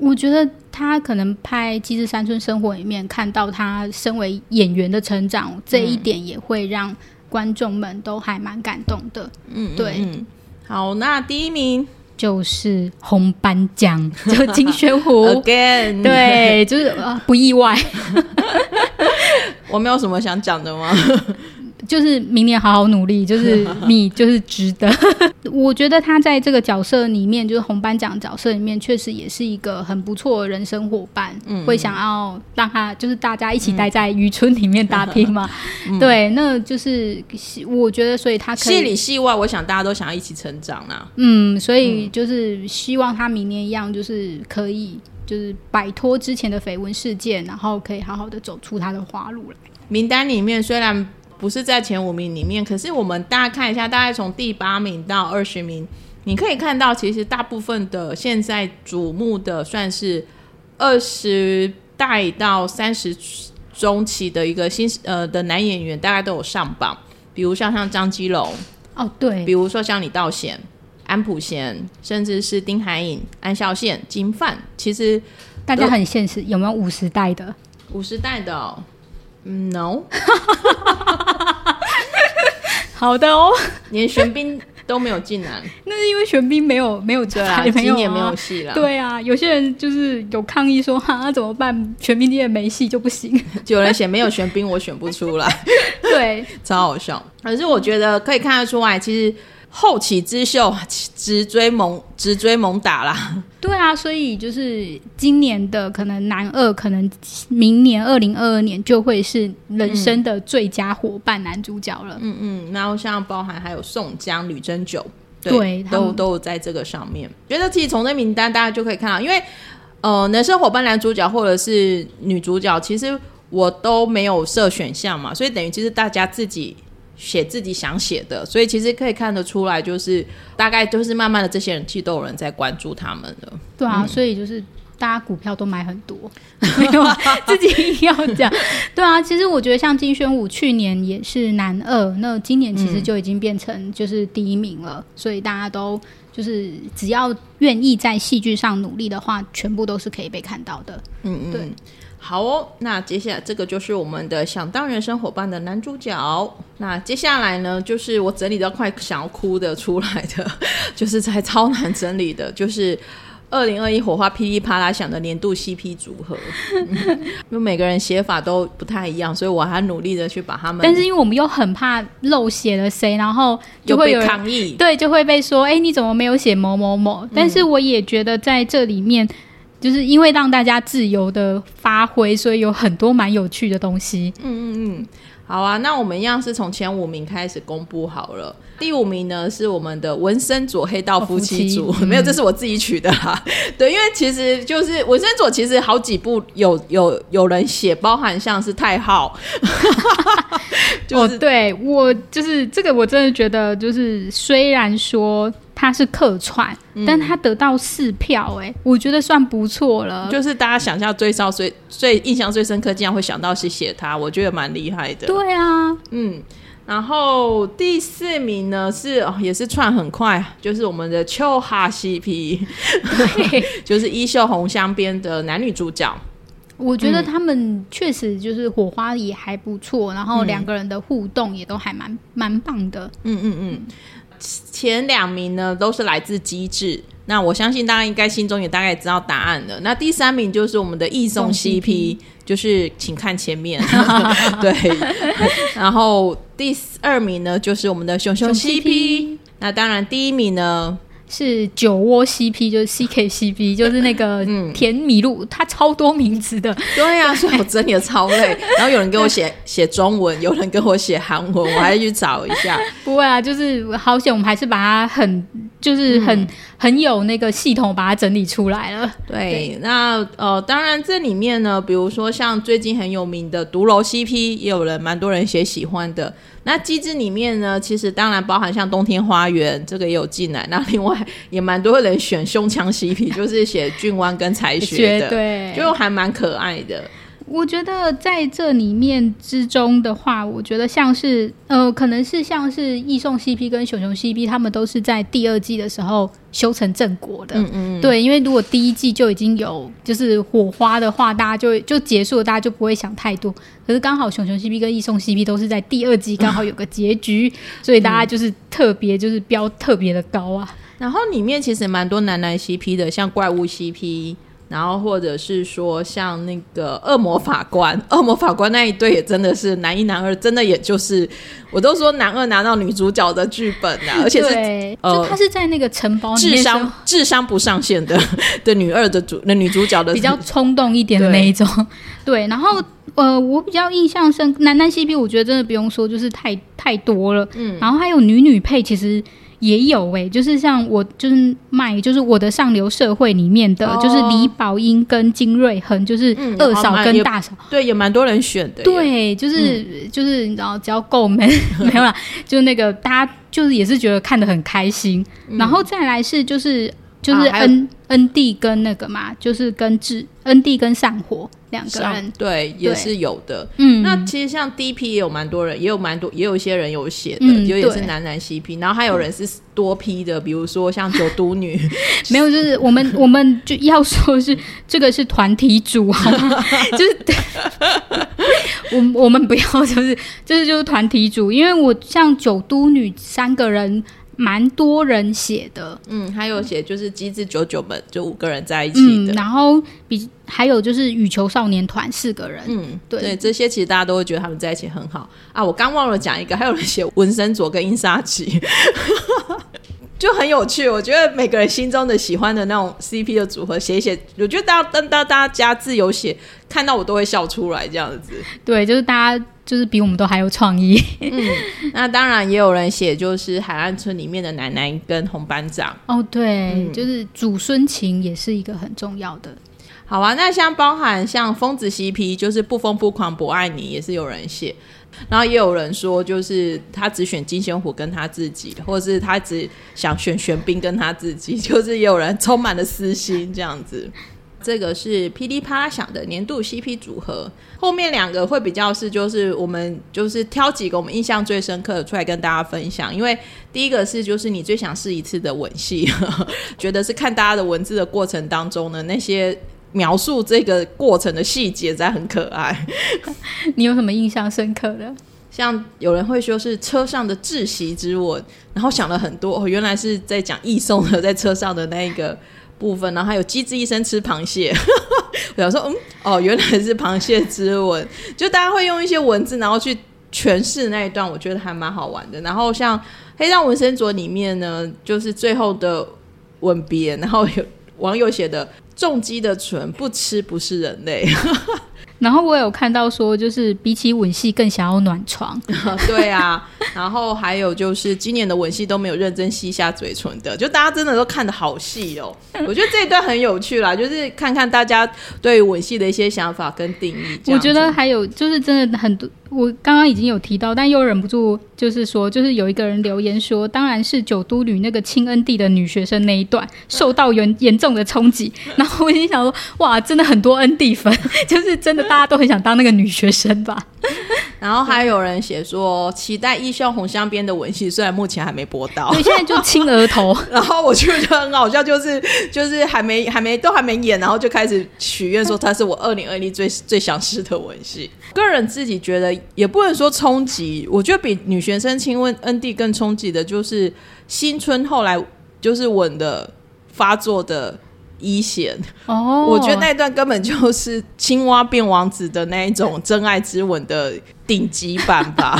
[SPEAKER 2] 我觉得他可能拍《机智山村生活》里面看到他身为演员的成长，这一点也会让观众们都还蛮感动的。
[SPEAKER 1] 嗯，
[SPEAKER 2] 对
[SPEAKER 1] 嗯。好，那第一名
[SPEAKER 2] 就是红斑奖，就金宣虎。
[SPEAKER 1] again，，
[SPEAKER 2] 对，就是、呃、不意外，
[SPEAKER 1] 我没有什么想讲的吗？
[SPEAKER 2] 就是明年好好努力，就是你就是值得。我觉得他在这个角色里面，就是红斑奖角色里面，确实也是一个很不错的人生伙伴。
[SPEAKER 1] 嗯
[SPEAKER 2] 会想要让他就是大家一起待在渔村里面打拼嘛？对，那就是我觉得，所以他
[SPEAKER 1] 戏里戏外，我想大家都想要一起成长啦。
[SPEAKER 2] 嗯，所以就是希望他明年一样，就是可以就是摆脱之前的绯闻事件，然后可以好好的走出他的花路来。
[SPEAKER 1] 名单里面虽然不是在前五名里面，可是我们大家看一下，大概从第八名到二十名，你可以看到，其实大部分的现在瞩目的算是二十代到三十中期的一个新呃的男演员，大概都有上榜。比如像像张基龙，
[SPEAKER 2] 哦，对
[SPEAKER 1] 比，如说像李道贤、安普贤，甚至是丁海寅、安孝燮、金范，其实
[SPEAKER 2] 大家很现实，有没有五十代的？
[SPEAKER 1] 五十代的、哦，嗯，no，
[SPEAKER 2] 好的哦，
[SPEAKER 1] 连玄彬都没有进来。
[SPEAKER 2] 那是因为玄彬没有没有
[SPEAKER 1] 追啊，
[SPEAKER 2] 才没有、啊、
[SPEAKER 1] 今年没有戏了。，
[SPEAKER 2] 对啊，有些人就是有抗议说，哈，怎么办？玄彬今年没戏就不行。
[SPEAKER 1] 就有人写没有玄彬，我选不出来，
[SPEAKER 2] 对，
[SPEAKER 1] 超好笑。可是我觉得可以看得出来，其实后起之秀直追猛直追猛打啦。
[SPEAKER 2] 对啊，所以就是今年的可能男二，可能明年二零二二年就会是人生的最佳伙伴男主角了。
[SPEAKER 1] 嗯嗯，然后像包含还有宋江、吕珍九，
[SPEAKER 2] 对他们
[SPEAKER 1] 都都有在这个上面。觉得其实从这名单大家就可以看到，因为呃，男生伙伴男主角或者是女主角，其实我都没有设选项嘛，所以等于其实大家自己。写自己想写的，所以其实可以看得出来，就是大概就是慢慢的这些人其实都有人在关注他们了。
[SPEAKER 2] 对啊，所以就是大家股票都买很多，没有啊自己硬要讲。对啊，其实我觉得像金宣武去年也是男二，那今年其实就已经变成就是第一名了，所以大家都就是只要愿意在戏剧上努力的话，全部都是可以被看到的。
[SPEAKER 1] 嗯嗯，
[SPEAKER 2] 对。
[SPEAKER 1] 好哦，那接下来这个就是我们的想当人生伙伴的男主角。那接下来呢，就是我整理到快想要哭的出来的，就是在超难整理的，就是 二零二一火花噼里啪啦响的年度 CP 组合。因为每个人写法都不太一样，所以我还努力的去把他们，
[SPEAKER 2] 但是因为我们又很怕漏写了谁，然后
[SPEAKER 1] 就
[SPEAKER 2] 会有人
[SPEAKER 1] 抗议。
[SPEAKER 2] 对，就会被说，哎、你怎么没有写某某某？但是我也觉得在这里面，就是因为让大家自由的发挥，所以有很多蛮有趣的东西。
[SPEAKER 1] 嗯嗯嗯好啊，那我们一样是从前五名开始公布好了。第五名呢是我们的文森佐黑道夫妻组，没有，这是我自己取的啦。对，因为其实就是文森佐，其实好几部有有有人写，包含像是太昊，就是、
[SPEAKER 2] 哦，对我就是这个，我真的觉得就是虽然说他是客串，
[SPEAKER 1] 嗯
[SPEAKER 2] 但他得到四票、哎，我觉得算不错了。
[SPEAKER 1] 就是大家想象最少最最印象最深刻，竟然会想到是写他，我觉得蛮厉害的。
[SPEAKER 2] 对啊，
[SPEAKER 1] 嗯，然后第四名呢是哦，也是串很快，就是我们的秋哈 CP，就是衣袖红镶边的男女主角。
[SPEAKER 2] 我觉得他们确实就是火花也还不错，然后两个人的互动也都还蛮蛮棒的。
[SPEAKER 1] 嗯嗯嗯，前两名呢都是来自机制。那我相信大家应该心中也大概知道答案了。那第三名就是我们的易送
[SPEAKER 2] 送
[SPEAKER 1] CP，就是请看前面，对。然后第二名呢就是我们的熊熊 CP。那当然第一名呢，
[SPEAKER 2] 是酒窝 CP，就是 CK CP，就是那个甜米露，它超多名字的。
[SPEAKER 1] 对呀、所以我整理的超累。然后有人给我写写中文，有人给我写韩文，我还去找一下。
[SPEAKER 2] 不会啊，就是好险，我们还是把它很，就是很、很有那个系统把它整理出来了。
[SPEAKER 1] 对，那呃，当然这里面呢，比如说像最近很有名的独楼 CP，也有人蛮多人写喜欢的。那机制里面呢，其实当然包含像冬天花园这个也有进来。那另外也蛮多人选胸腔 CP，就是写俊湾跟才学的，
[SPEAKER 2] 对，
[SPEAKER 1] 就还蛮可爱的。
[SPEAKER 2] 我觉得在这里面之中的话，我觉得像是呃，可能是像是易送 CP 跟熊熊 CP，他们都是在第二季的时候修成正果的。
[SPEAKER 1] 嗯嗯，
[SPEAKER 2] 对，因为如果第一季就已经有就是火花的话，大家就就结束了，大家就不会想太多。可是刚好熊熊 CP 跟易送 CP 都是在第二季刚好有个结局，所以大家就是特别就是标特别的高啊。
[SPEAKER 1] 然后里面其实蛮多男男 CP 的，像怪物 CP。然后，或者是说像那个恶魔法官，恶魔法官那一对也真的是男一男二，真的也就是我都说男二拿到女主角的剧本啊，而且是
[SPEAKER 2] 呃，他是在那个城堡
[SPEAKER 1] 智商智商不上线的的女二的主那女主角的
[SPEAKER 2] 比较冲动一点的那一种，对。然后呃，我比较印象深男男 CP，我觉得真的不用说，就是太太多了。嗯，然后还有女女配，其实。也有诶，就是像我就是卖，就是我的上流社会里面的，就是李宝英跟金瑞亨，就是二嫂跟大嫂，
[SPEAKER 1] 对，也蛮多人选的。
[SPEAKER 2] 对，就是就是你知道，只要够美，没有啦，就那个大家就是也是觉得看得很开心。然后再来是就是就是恩恩弟跟那个嘛，就是跟智恩弟跟上火。两个人
[SPEAKER 1] 对也是有的，嗯，那其实像 DP 也有蛮多人，也有蛮多，也有一些人有写的，就也是男男 CP，然后还有人是多批的，比如说像九都女，
[SPEAKER 2] 没有，就是我们我们就要说是这个是团体组，就是我我们不要就是就是就是团体组，因为我像九都女三个人。蛮多人写的，
[SPEAKER 1] 嗯，还有写就是机智九九们，就五个人在一起的，
[SPEAKER 2] 然后比还有就是羽球少年团四个人，嗯，
[SPEAKER 1] 对，这些其实大家都会觉得他们在一起很好。啊。我刚忘了讲一个，还有人写文森佐跟英沙琪，就很有趣。我觉得每个人心中的喜欢的那种 CP 的组合写一写，我觉得大家当大大家自由写，看到我都会笑出来这样子。
[SPEAKER 2] 对，就是大家。就是比我们都还有创意。
[SPEAKER 1] 嗯，那当然也有人写，就是海岸村里面的奶奶跟红班长。
[SPEAKER 2] 哦，对，就是祖孙情也是一个很重要的。
[SPEAKER 1] 好啊，那像包含像疯子 CP，就是不疯不狂不爱你，也是有人写。然后也有人说，就是他只选金仙虎跟他自己，或者是他只想选玄彬跟他自己，就是也有人充满了私心这样子。这个是噼里啪啦响的年度 CP 组合，后面两个会比较是，就是我们就是挑几个我们印象最深刻的出来跟大家分享。因为第一个是就是你最想试一次的吻戏，觉得是看大家的文字的过程当中呢，那些描述这个过程的细节在很可爱。
[SPEAKER 2] 你有什么印象深刻的？
[SPEAKER 1] 像有人会说是车上的窒息之吻，然后想了很多，哦，原来是在讲易送的在车上的那一个。部分，然后还有机智医生吃螃蟹，我想说，嗯，哦，原来是螃蟹之吻，就大家会用一些文字，然后去诠释那一段，我觉得还蛮好玩的。然后像《黑藏纹身镯》里面呢，就是最后的吻别，然后有网友写的“重击的唇不吃不是人类”。
[SPEAKER 2] 然后我有看到说，就是比起吻戏更想要暖床。
[SPEAKER 1] 对啊，然后还有就是今年的吻戏都没有认真吸下嘴唇的，就大家真的都看的好细哦。我觉得这一段很有趣啦，就是看看大家对吻戏的一些想法跟定义。
[SPEAKER 2] 我觉得还有就是真的很多。我刚刚已经有提到，但又忍不住，就是说，就是有一个人留言说，当然是九都女那个亲恩地的女学生那一段受到严严重的冲击。然后我心想说，哇，真的很多恩地粉，就是真的大家都很想当那个女学生吧。
[SPEAKER 1] 然后还有人写说，期待《异校红香边》的吻戏，虽然目前还没播到，
[SPEAKER 2] 对，现在就亲额头。
[SPEAKER 1] 然后我就觉得很好笑，就是就是还没还没都还没演，然后就开始许愿说，他是我二零二零最最想试的吻戏。个人自己觉得也不能说冲击，我觉得比女学生亲吻恩蒂更冲击的，就是新春后来就是吻的发作的一线哦，我觉得那段根本就是青蛙变王子的那一种真爱之吻的顶级版吧。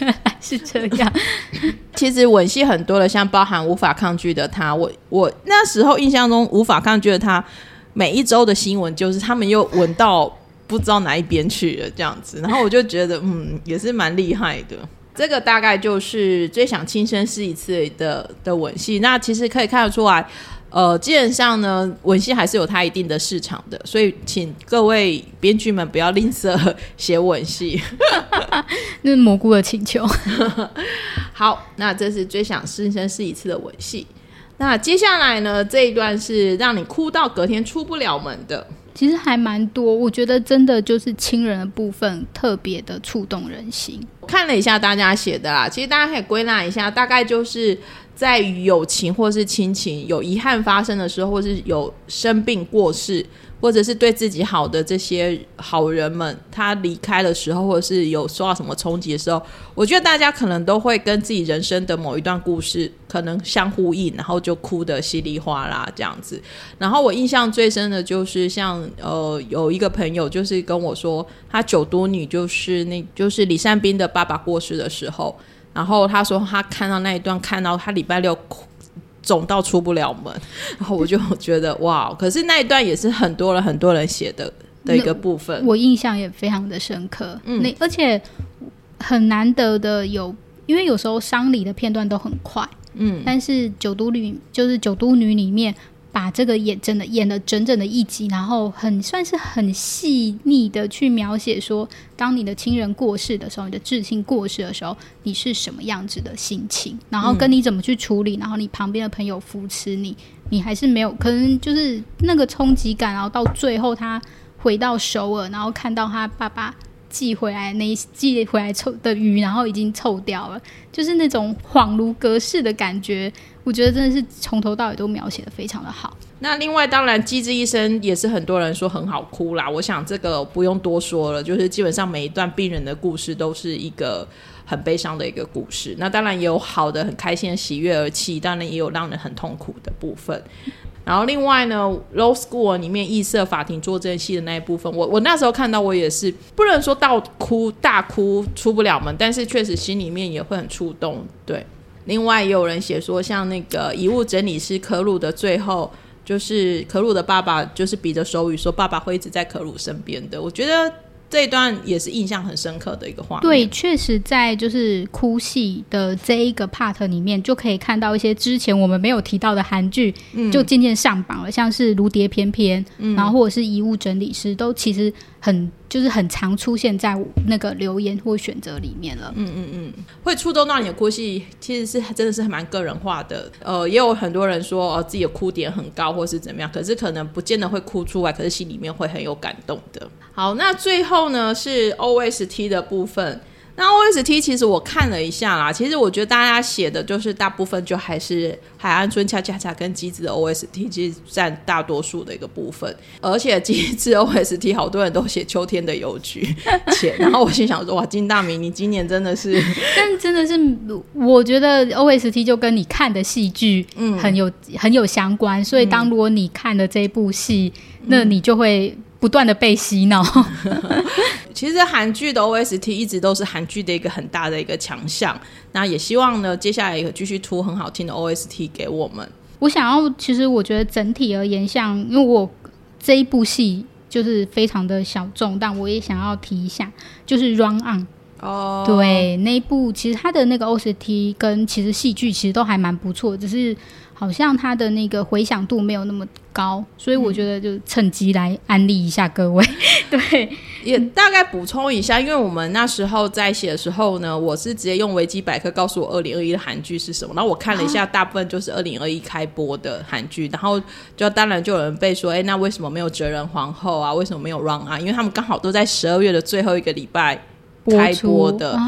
[SPEAKER 2] 原来是这样，
[SPEAKER 1] 其实吻戏很多的，像包含无法抗拒的他，我我那时候印象中无法抗拒的他，每一周的新闻就是他们又吻到。不知道哪一边去了这样子，然后我就觉得，嗯，也是蛮厉害的。这个大概就是最想亲身试一次的的吻戏。那其实可以看得出来，呃，基本上呢，吻戏还是有它一定的市场的。所以，请各位编剧们不要吝啬写吻戏。
[SPEAKER 2] 那是蘑菇的请求。
[SPEAKER 1] 好，那这是最想亲身试一次的吻戏。那接下来呢，这一段是让你哭到隔天出不了门的。
[SPEAKER 2] 其实还蛮多，我觉得真的就是亲人的部分特别的触动人心。
[SPEAKER 1] 我看了一下大家写的啦，其实大家可以归纳一下，大概就是在于友情或是亲情有遗憾发生的时候，或是有生病过世。或者是对自己好的这些好人们，他离开的时候，或者是有受到什么冲击的时候，我觉得大家可能都会跟自己人生的某一段故事可能相呼应，然后就哭得稀里哗啦这样子。然后我印象最深的就是像呃有一个朋友就是跟我说，他九多女就是那就是李善斌的爸爸过世的时候，然后他说他看到那一段，看到他礼拜六哭。肿到出不了门，然后我就觉得哇！可是那一段也是很多人很多人写的的一个部分，
[SPEAKER 2] 我印象也非常的深刻。嗯，那而且很难得的有，因为有时候丧礼的片段都很快，嗯，但是九都女就是九都女里面。把这个演真的演了整整的一集，然后很算是很细腻的去描写说，当你的亲人过世的时候，你的至亲过世的时候，你是什么样子的心情，然后跟你怎么去处理，然后你旁边的朋友扶持你，你还是没有可能就是那个冲击感，然后到最后他回到首尔，然后看到他爸爸寄回来那寄回来臭的鱼，然后已经臭掉了，就是那种恍如隔世的感觉。我觉得真的是从头到尾都描写的非常的好。
[SPEAKER 1] 那另外，当然《机智医生》也是很多人说很好哭啦。我想这个不用多说了，就是基本上每一段病人的故事都是一个很悲伤的一个故事。那当然也有好的、很开心的喜悦而泣，当然也有让人很痛苦的部分。然后另外呢，《Law School》里面异色法庭作证戏的那一部分，我我那时候看到我也是不能说到哭大哭出不了门，但是确实心里面也会很触动，对。另外也有人写说，像那个遗物整理师可鲁的最后，就是可鲁的爸爸就是比着手语说，爸爸会一直在可鲁身边的。我觉得这一段也是印象很深刻的一个画面。
[SPEAKER 2] 对，确实在就是哭戏的这一个 part 里面，就可以看到一些之前我们没有提到的韩剧，就渐渐上榜了，像是《如蝶翩翩》，然后或者是遗物整理师，都其实很。就是很常出现在那个留言或选择里面了。嗯嗯
[SPEAKER 1] 嗯，会触动到你的哭戏，其实是真的是蛮个人化的。呃，也有很多人说哦自己的哭点很高，或是怎么样，可是可能不见得会哭出来，可是心里面会很有感动的。好，那最后呢是 OST 的部分。那 OST 其实我看了一下啦，其实我觉得大家写的就是大部分就还是海岸村恰恰恰跟机子的 OST，其实占大多数的一个部分。而且机智 OST 好多人都写秋天的邮局，且然后我心想说哇，金大明你今年真的是，
[SPEAKER 2] 但真的是我觉得 OST 就跟你看的戏剧嗯很有很有相关，所以当如果你看了这部戏，那你就会。不断的被洗脑，
[SPEAKER 1] 其实韩剧的 OST 一直都是韩剧的一个很大的一个强项。那也希望呢，接下来也继续出很好听的 OST 给我们。
[SPEAKER 2] 我想要，其实我觉得整体而言，像因为我这一部戏就是非常的小众，但我也想要提一下，就是《Run On》哦，对，那一部其实它的那个 OST 跟其实戏剧其实都还蛮不错，只是。好像它的那个回响度没有那么高，所以我觉得就趁机来安利一下各位。对，
[SPEAKER 1] 也大概补充一下，因为我们那时候在写的时候呢，我是直接用维基百科告诉我二零二一的韩剧是什么，然后我看了一下，大部分就是二零二一开播的韩剧，然后就当然就有人被说，哎，那为什么没有哲人皇后啊？为什么没有 Run 啊？因为他们刚好都在十二月的最后一个礼拜。开播的，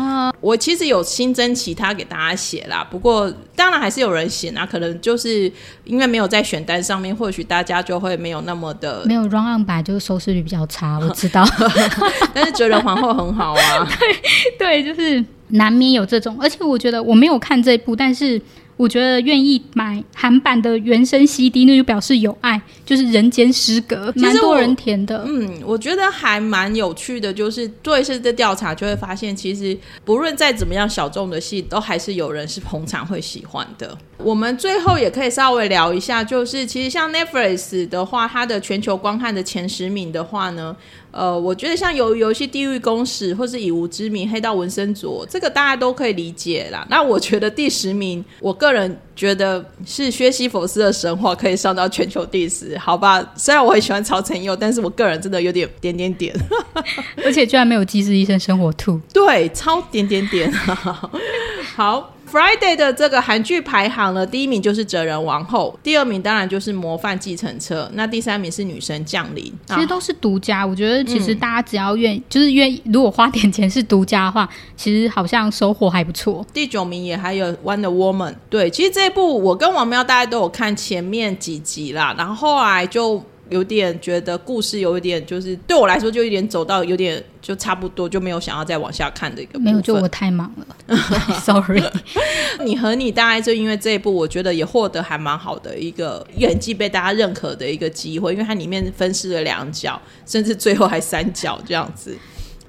[SPEAKER 1] 我其实有新增其他给大家写啦，不过当然还是有人写啊，可能就是因为没有在选单上面，或许大家就会没有那么的
[SPEAKER 2] 没有 run on 吧，就是收视率比较差，我知道，
[SPEAKER 1] 但是觉得皇后很好啊，
[SPEAKER 2] 对对，就是难免有这种，而且我觉得我没有看这部，但是。我觉得愿意买韩版的原声 CD，那就表示有爱，就是人间失格，蛮多人填的。
[SPEAKER 1] 嗯，我觉得还蛮有趣的，就是做一次的调查，就会发现，其实不论再怎么样小众的戏，都还是有人是捧场会喜欢的。我们最后也可以稍微聊一下，就是其实像 Netflix 的话，它的全球观看的前十名的话呢。呃，我觉得像游游戏《地狱公使》或是以无之名《黑道纹身卓》，这个大家都可以理解啦。那我觉得第十名，我个人觉得是薛西佛斯的神话可以上到全球第十，好吧？虽然我很喜欢曹承佑，但是我个人真的有点点点点，
[SPEAKER 2] 而且居然没有《机智医生生活兔》，
[SPEAKER 1] 对，超点点点。好。Friday 的这个韩剧排行呢，第一名就是《哲人王后》，第二名当然就是《模范继承车》，那第三名是《女神降临》。
[SPEAKER 2] 其实都是独家，我觉得其实大家只要愿，就是愿意，如果花点钱是独家的话，其实好像收获还不错。
[SPEAKER 1] 第九名也还有《Wonder Woman》。对，其实这一部我跟王喵大家都有看前面几集啦，然后后来就。有点觉得故事有一点，就是对我来说就有点走到有点就差不多，就没有想要再往下看的一个。
[SPEAKER 2] 没有，就我太忙了，Sorry。
[SPEAKER 1] 你和你大概就因为这一部，我觉得也获得还蛮好的一个演技被大家认可的一个机会，因为它里面分饰了两角，甚至最后还三角这样子。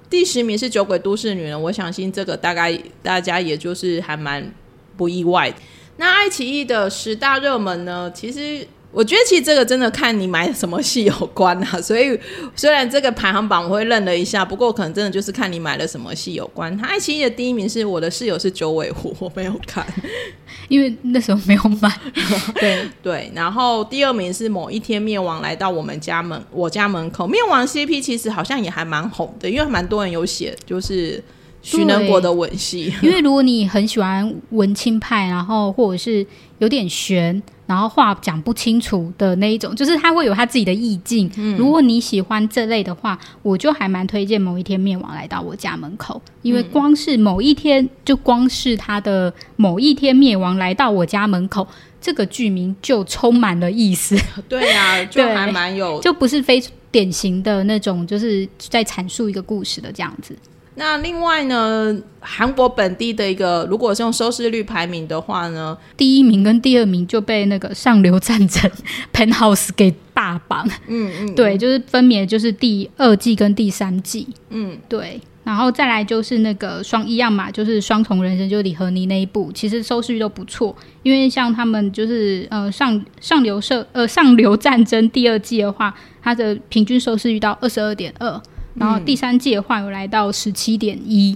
[SPEAKER 1] 第十名是《酒鬼都市女人》，我相信这个大概大家也就是还蛮不意外。那爱奇艺的十大热门呢，其实。我觉得其实这个真的看你买什么戏有关啊，所以虽然这个排行榜我会认了一下，不过可能真的就是看你买了什么戏有关。爱奇艺的第一名是我的室友是九尾狐，我没有看，
[SPEAKER 2] 因为那时候没有买。
[SPEAKER 1] 对对，然后第二名是某一天灭亡来到我们家门我家门口，灭亡 CP 其实好像也还蛮红的，因为蛮多人有写就是徐能国的吻戏。
[SPEAKER 2] 因为如果你很喜欢文青派，然后或者是有点悬。然后话讲不清楚的那一种，就是他会有他自己的意境。如果你喜欢这类的话，我就还蛮推荐某一天灭亡来到我家门口，因为光是某一天，就光是他的某一天灭亡来到我家门口这个剧名就充满了意思。
[SPEAKER 1] 对啊，就还蛮有，
[SPEAKER 2] 就不是非典型的那种，就是在阐述一个故事的这样子。
[SPEAKER 1] 那另外呢，韩国本地的一个，如果是用收视率排名的话呢，
[SPEAKER 2] 第一名跟第二名就被那个《上流战争 》Penthouse 给霸榜。嗯嗯，对，就是分别就是第二季跟第三季。嗯，对，然后再来就是那个双一样嘛，就是双重人生，就是李和妮那一部，其实收视率都不错。因为像他们就是呃上上流社呃上流战争第二季的话，它的平均收视率到二十二点二。然后第三季的话有来到十七点一，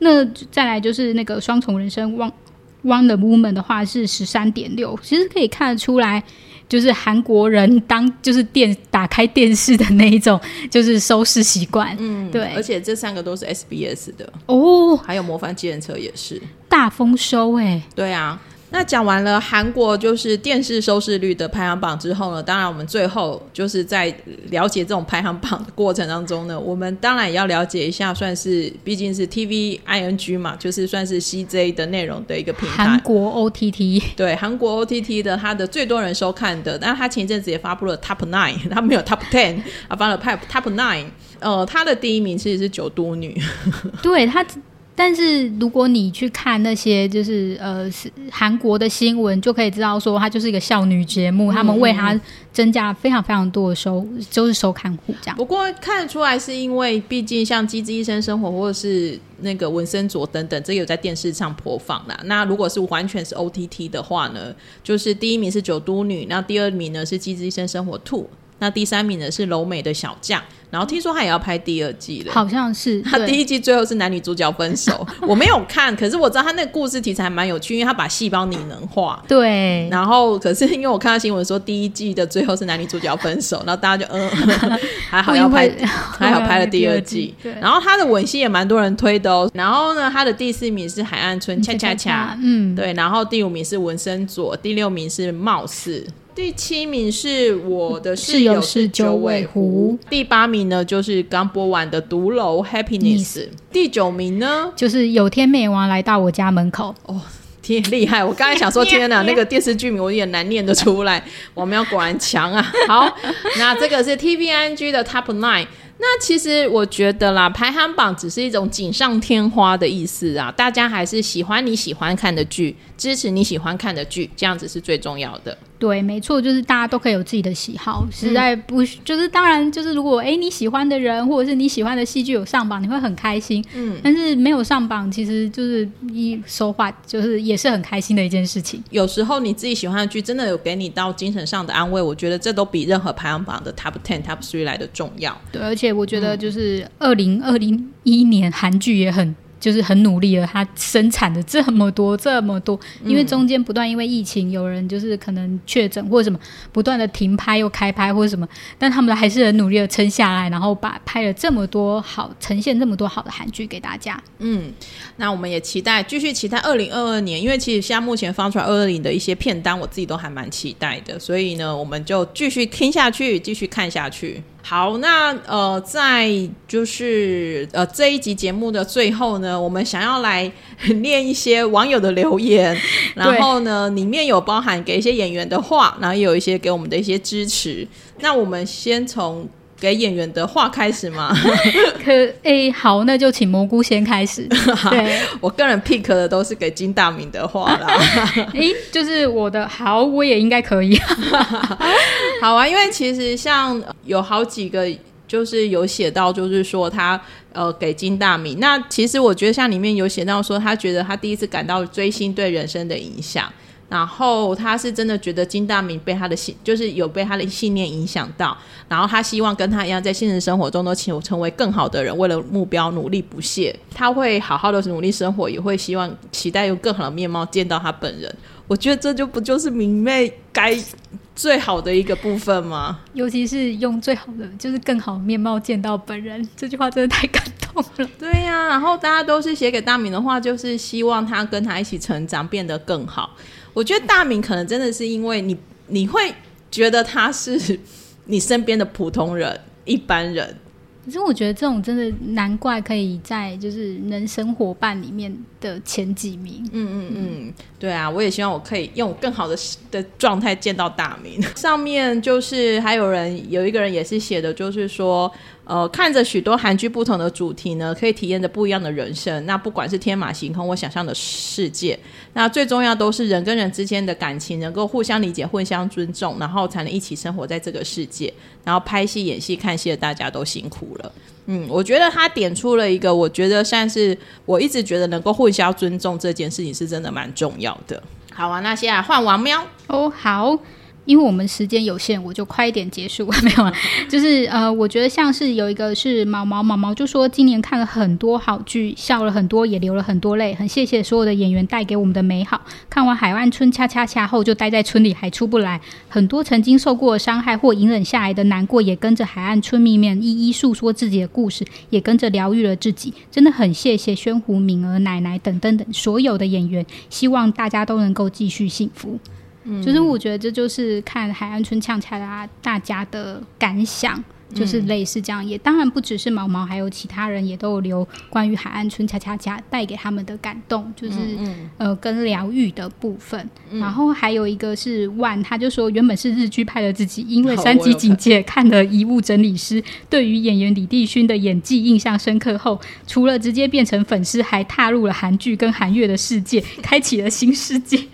[SPEAKER 2] 那再来就是那个双重人生 One One the Woman 的话是十三点六，其实可以看得出来，就是韩国人当就是电打开电视的那一种就是收视习惯，嗯，对，
[SPEAKER 1] 而且这三个都是 SBS 的哦，还有模范纪人车也是。
[SPEAKER 2] 大丰收哎，
[SPEAKER 1] 对啊。那讲完了韩国就是电视收视率的排行榜之后呢，当然我们最后就是在了解这种排行榜的过程当中呢，我们当然也要了解一下，算是毕竟是 TV ING 嘛，就是算是 CJ 的内容的一个平台。
[SPEAKER 2] 韩国 OTT
[SPEAKER 1] 对韩国 OTT 的它的最多人收看的，但是它前一阵子也发布了 Top Nine，它没有 Top Ten，啊发了 Top Nine，呃，它的第一名其实是九都女，
[SPEAKER 2] 对它。但是如果你去看那些就是呃韩国的新闻，就可以知道说它就是一个少女节目，他们为它增加非常非常多的收，就是收看户这样。
[SPEAKER 1] 不过看得出来是因为毕竟像《机智医生生活》或者是那个《文森佐》等等，这有在电视上播放啦。那如果是完全是 OTT 的话呢，就是第一名是九都女，那第二名呢是《机智医生生活 Two》，那第三名呢是柔美的小将。然后听说他也要拍第二季了，
[SPEAKER 2] 好像是。
[SPEAKER 1] 他第一季最后是男女主角分手，我没有看，可是我知道他那个故事题材蛮有趣，因为他把细胞拟人化。
[SPEAKER 2] 对。
[SPEAKER 1] 然后，可是因为我看到新闻说第一季的最后是男女主角分手，然后大家就 嗯，还好要拍，还好拍了第二季。对。然后他的吻戏也蛮多人推的哦。然后呢，他的第四名是海岸村恰恰恰，嗯，对。然后第五名是文森佐，第六名是貌似。第七名是我的室友是九尾狐，第八名呢就是刚播完的独楼 Happiness，第九名呢
[SPEAKER 2] 就是有天美王来到我家门口哦，
[SPEAKER 1] 天厉害！我刚才想说 天哪，那个电视剧名我有点难念得出来，我们要果然强啊！好，那这个是 TVNG 的 Top Nine。那其实我觉得啦，排行榜只是一种锦上添花的意思啊，大家还是喜欢你喜欢看的剧，支持你喜欢看的剧，这样子是最重要的。
[SPEAKER 2] 对，没错，就是大家都可以有自己的喜好，实在不就是当然就是如果哎你喜欢的人或者是你喜欢的戏剧有上榜，你会很开心。嗯，但是没有上榜，其实就是一说话就是也是很开心的一件事情。
[SPEAKER 1] 有时候你自己喜欢的剧真的有给你到精神上的安慰，我觉得这都比任何排行榜的 top ten top three 来的重要。
[SPEAKER 2] 对，而且我觉得就是二零二零一年韩剧也很。就是很努力了，他生产的这么多这么多，因为中间不断因为疫情，有人就是可能确诊或者什么，不断的停拍又开拍或者什么，但他们还是很努力的撑下来，然后把拍了这么多好呈现这么多好的韩剧给大家。
[SPEAKER 1] 嗯，那我们也期待继续期待二零二二年，因为其实现在目前放出来二二零的一些片单，我自己都还蛮期待的，所以呢，我们就继续听下去，继续看下去。好，那呃，在就是呃这一集节目的最后呢，我们想要来念一些网友的留言，然后呢，里面有包含给一些演员的话，然后也有一些给我们的一些支持。那我们先从。给演员的话开始吗？
[SPEAKER 2] 可诶，好，那就请蘑菇先开始。对
[SPEAKER 1] 我个人 pick 的都是给金大明的话啦。
[SPEAKER 2] 诶，就是我的好，我也应该可以。
[SPEAKER 1] 好啊，因为其实像有好几个，就是有写到，就是说他呃给金大明。那其实我觉得像里面有写到说，他觉得他第一次感到追星对人生的影响。然后他是真的觉得金大明被他的信，就是有被他的信念影响到，然后他希望跟他一样，在现实生活中都成成为更好的人，为了目标努力不懈。他会好好的努力生活，也会希望期待用更好的面貌见到他本人。我觉得这就不就是明媚该最好的一个部分吗？
[SPEAKER 2] 尤其是用最好的，就是更好的面貌见到本人，这句话真的太感动了。
[SPEAKER 1] 对呀，然后大家都是写给大明的话，就是希望他跟他一起成长，变得更好。我觉得大明可能真的是因为你，你会觉得他是 你身边的普通人、一般人。
[SPEAKER 2] 可是我觉得这种真的难怪可以在就是人生伙伴里面的前几名。
[SPEAKER 1] 嗯嗯嗯，对啊，我也希望我可以用更好的的状态见到大明。上面就是还有人有一个人也是写的，就是说。呃，看着许多韩剧不同的主题呢，可以体验着不一样的人生。那不管是天马行空或想象的世界，那最重要都是人跟人之间的感情能够互相理解、互相尊重，然后才能一起生活在这个世界。然后拍戏、演戏、看戏的大家都辛苦了。嗯，我觉得他点出了一个，我觉得算是我一直觉得能够互相尊重这件事情是真的蛮重要的。好啊，那现在换王喵
[SPEAKER 2] 哦，好。因为我们时间有限，我就快一点结束。没有，就是呃，我觉得像是有一个是毛毛毛毛，就说今年看了很多好剧，笑了很多，也流了很多泪，很谢谢所有的演员带给我们的美好。看完《海岸村恰恰恰》后，就待在村里还出不来，很多曾经受过伤害或隐忍下来的难过，也跟着海岸村里面一一诉说自己的故事，也跟着疗愈了自己。真的很谢谢宣虎、敏儿、奶奶等等等所有的演员，希望大家都能够继续幸福。就是我觉得这就是看《海岸村呛起来大家的感想。就是类似这样，也当然不只是毛毛，还有其他人也都有留关于海岸村恰恰恰带给他们的感动，就是呃跟疗愈的部分。然后还有一个是万，他就说原本是日剧派的自己，因为三级警戒看了遗物整理师，对于演员李帝勋的演技印象深刻后，除了直接变成粉丝，还踏入了韩剧跟韩乐的世界，开启了新世界。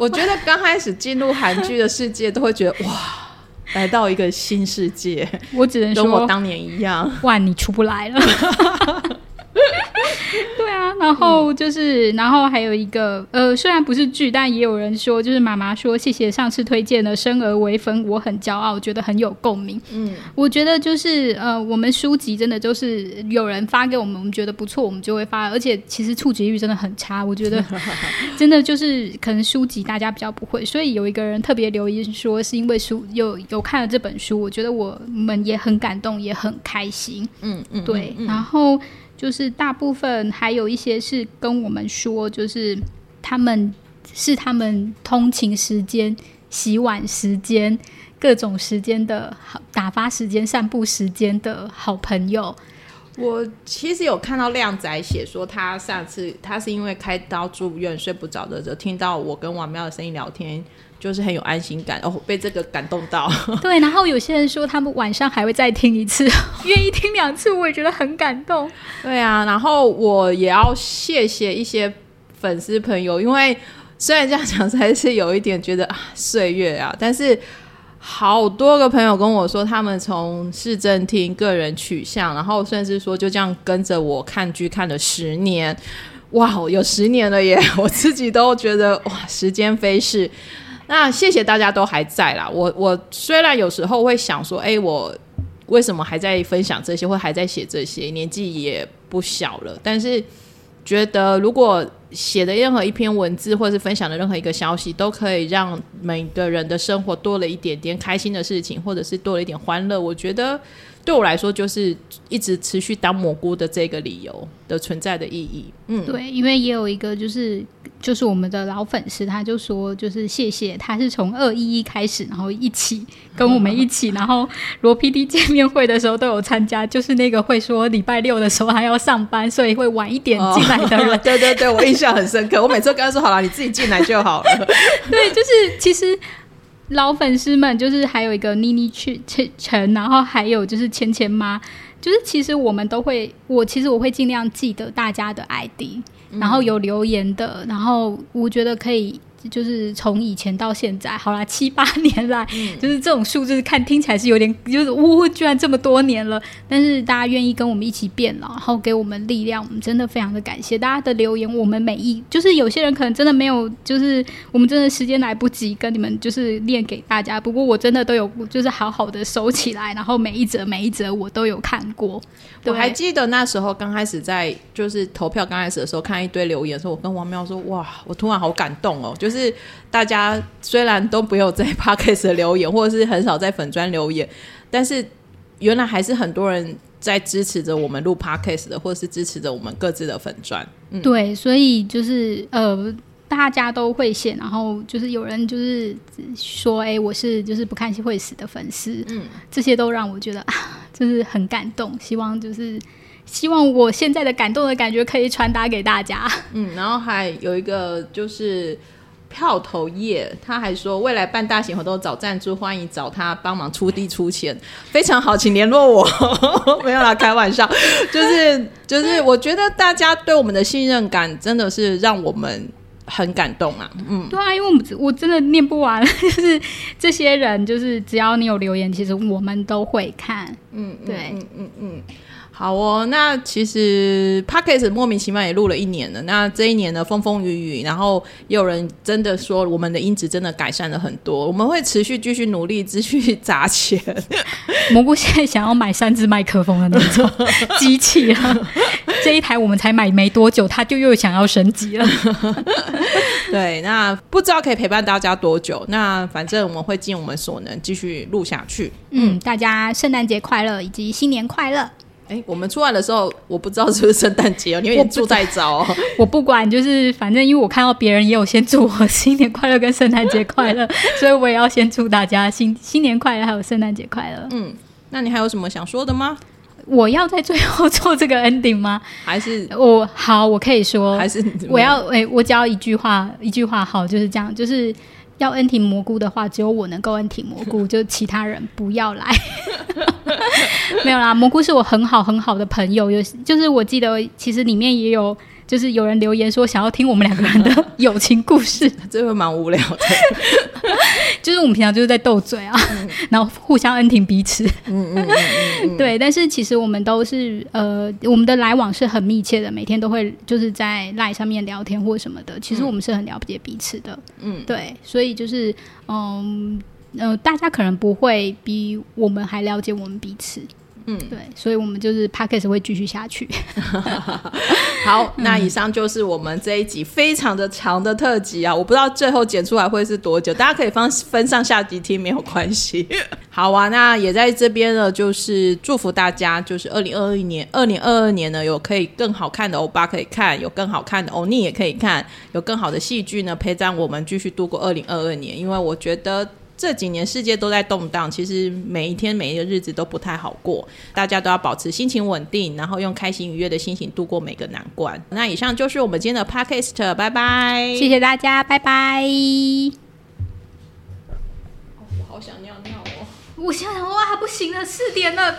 [SPEAKER 1] 我觉得刚开始进入韩剧的世界，都会觉得哇。来到一个新世界，
[SPEAKER 2] 我只能说
[SPEAKER 1] 跟我当年一样，
[SPEAKER 2] 哇，你出不来了。对啊，然后就是，然后还有一个，呃，虽然不是剧，但也有人说，就是妈妈说谢谢上次推荐的《生而为分》，我很骄傲，觉得很有共鸣。嗯，我觉得就是呃，我们书籍真的就是有人发给我们，我们觉得不错，我们就会发。而且其实触及率真的很差，我觉得 真的就是可能书籍大家比较不会，所以有一个人特别留言说，是因为书有有看了这本书，我觉得我们也很感动，也很开心。嗯嗯，对，然后。就是大部分还有一些是跟我们说，就是他们是他们通勤时间、洗碗时间、各种时间的好打发时间、散步时间的好朋友。
[SPEAKER 1] 我其实有看到靓仔写说，他上次他是因为开刀住院睡不着的时候，听到我跟王喵的声音聊天。就是很有安心感，哦，被这个感动到。
[SPEAKER 2] 对，然后有些人说他们晚上还会再听一次，愿意听两次，我也觉得很感动。
[SPEAKER 1] 对啊，然后我也要谢谢一些粉丝朋友，因为虽然这样讲还是有一点觉得啊岁月啊，但是好多个朋友跟我说，他们从市政厅个人取向，然后甚至说就这样跟着我看剧看了十年，哇，有十年了耶！我自己都觉得哇，时间飞逝。那谢谢大家都还在啦。我我虽然有时候会想说，哎，我为什么还在分享这些，或还在写这些，年纪也不小了，但是觉得如果写的任何一篇文字，或是分享的任何一个消息，都可以让每个人的生活多了一点点开心的事情，或者是多了一点欢乐，我觉得对我来说就是一直持续当蘑菇的这个理由的存在的意义。嗯，
[SPEAKER 2] 对，因为也有一个就是就是我们的老粉丝，他就说就是谢谢，他是从二一一开始，然后一起跟我们一起，然后罗 PD 见面会的时候都有参加，就是那个会说礼拜六的时候还要上班，所以会晚一点进来的人。
[SPEAKER 1] 对对对，我印象很深刻。我每次都跟他说好了，你自己进来就好了。
[SPEAKER 2] 对，就是其实老粉丝们，就是还有一个妮妮去去陈，然后还有就是芊芊妈，就是其实我们都会，我其实我会尽量记得大家的 ID，然后有留言的，然后我觉得可以。就是从以前到现在，好啦，七八年来，就是这种数字看听起来是有点，就是呜，居然这么多年了。但是大家愿意跟我们一起变老，然后给我们力量，我们真的非常的感谢大家的留言。我们每一，就是有些人可能真的没有，就是我们真的时间来不及跟你们就是念给大家。不过我真的都有，就是好好的收起来，然后每一则每一则我都有看过。
[SPEAKER 1] 我还记得那时候刚开始在就是投票刚开始的时候，看一堆留言的时候，我跟王喵说：“哇，我突然好感动哦！”就是大家虽然都不有在 podcast 留言，或者是很少在粉砖留言，但是原来还是很多人在支持着我们录 podcast 的，或者是支持着我们各自的粉砖。嗯，
[SPEAKER 2] 对，所以就是呃。大家都会写，然后就是有人就是说，哎，我是就是不看戏会死的粉丝，嗯，这些都让我觉得啊，就是很感动。希望就是希望我现在的感动的感觉可以传达给大家。
[SPEAKER 1] 嗯，然后还有一个就是票投业，他还说未来办大型活动找赞助，欢迎找他帮忙出地出钱，非常好，请联络我。没有啦，开玩笑，就是就是，我觉得大家对我们的信任感真的是让我们。很感动啊，嗯，
[SPEAKER 2] 对啊，因为我们我真的念不完，就是这些人，就是只要你有留言，其实我们都会看，嗯，对，嗯嗯
[SPEAKER 1] 嗯。好哦，那其实 p a c k e s 莫名其妙也录了一年了。那这一年呢，风风雨雨，然后也有人真的说我们的音质真的改善了很多。我们会持续继续努力，继续砸钱。
[SPEAKER 2] 蘑菇现在想要买三支麦克风的那种机器啊，这一台我们才买没多久，他就又想要升级了。
[SPEAKER 1] 对，那不知道可以陪伴大家多久？那反正我们会尽我们所能继续录下去。
[SPEAKER 2] 嗯，大家圣诞节快乐，以及新年快乐。
[SPEAKER 1] 哎，我们出来的时候，我不知道是不是圣诞节哦，因为住在早。
[SPEAKER 2] 我不管，就是反正因为我看到别人也有先祝我新年快乐跟圣诞节快乐，所以我也要先祝大家新新年快乐，还有圣诞节快乐。
[SPEAKER 1] 嗯，那你还有什么想说的吗？
[SPEAKER 2] 我要在最后做这个 ending 吗？
[SPEAKER 1] 还是
[SPEAKER 2] 我好，我可以说，
[SPEAKER 1] 还是
[SPEAKER 2] 我要哎，我只要一句话，一句话好，就是这样，就是要恩婷蘑菇的话，只有我能够恩婷蘑菇，就其他人不要来。没有啦，蘑菇是我很好很好的朋友，有就是我记得其实里面也有。就是有人留言说想要听我们两个人的友情故事，
[SPEAKER 1] 这个蛮无聊的。
[SPEAKER 2] 就是我们平常就是在斗嘴啊，然后互相恩挺彼此。嗯嗯嗯，对。但是其实我们都是呃，我们的来往是很密切的，每天都会就是在赖上面聊天或什么的。其实我们是很了解彼此的。嗯，对。所以就是嗯呃，大家可能不会比我们还了解我们彼此。嗯，对，所以我们就是 p a c k a g e 会继续下去。
[SPEAKER 1] 好，那以上就是我们这一集非常的长的特辑啊！我不知道最后剪出来会是多久，大家可以分 分上下集听，没有关系。好啊，那也在这边呢，就是祝福大家，就是二零二二年，二零二二年呢，有可以更好看的欧巴可以看，有更好看的欧尼也可以看，有更好的戏剧呢陪伴我们继续度过二零二二年。因为我觉得。这几年世界都在动荡，其实每一天每一个日子都不太好过，大家都要保持心情稳定，然后用开心愉悦的心情度过每个难关。那以上就是我们今天的 podcast，拜拜，
[SPEAKER 2] 谢谢大家，拜拜。
[SPEAKER 1] 我好想尿尿哦，
[SPEAKER 2] 我想想哇，不行了，四点了。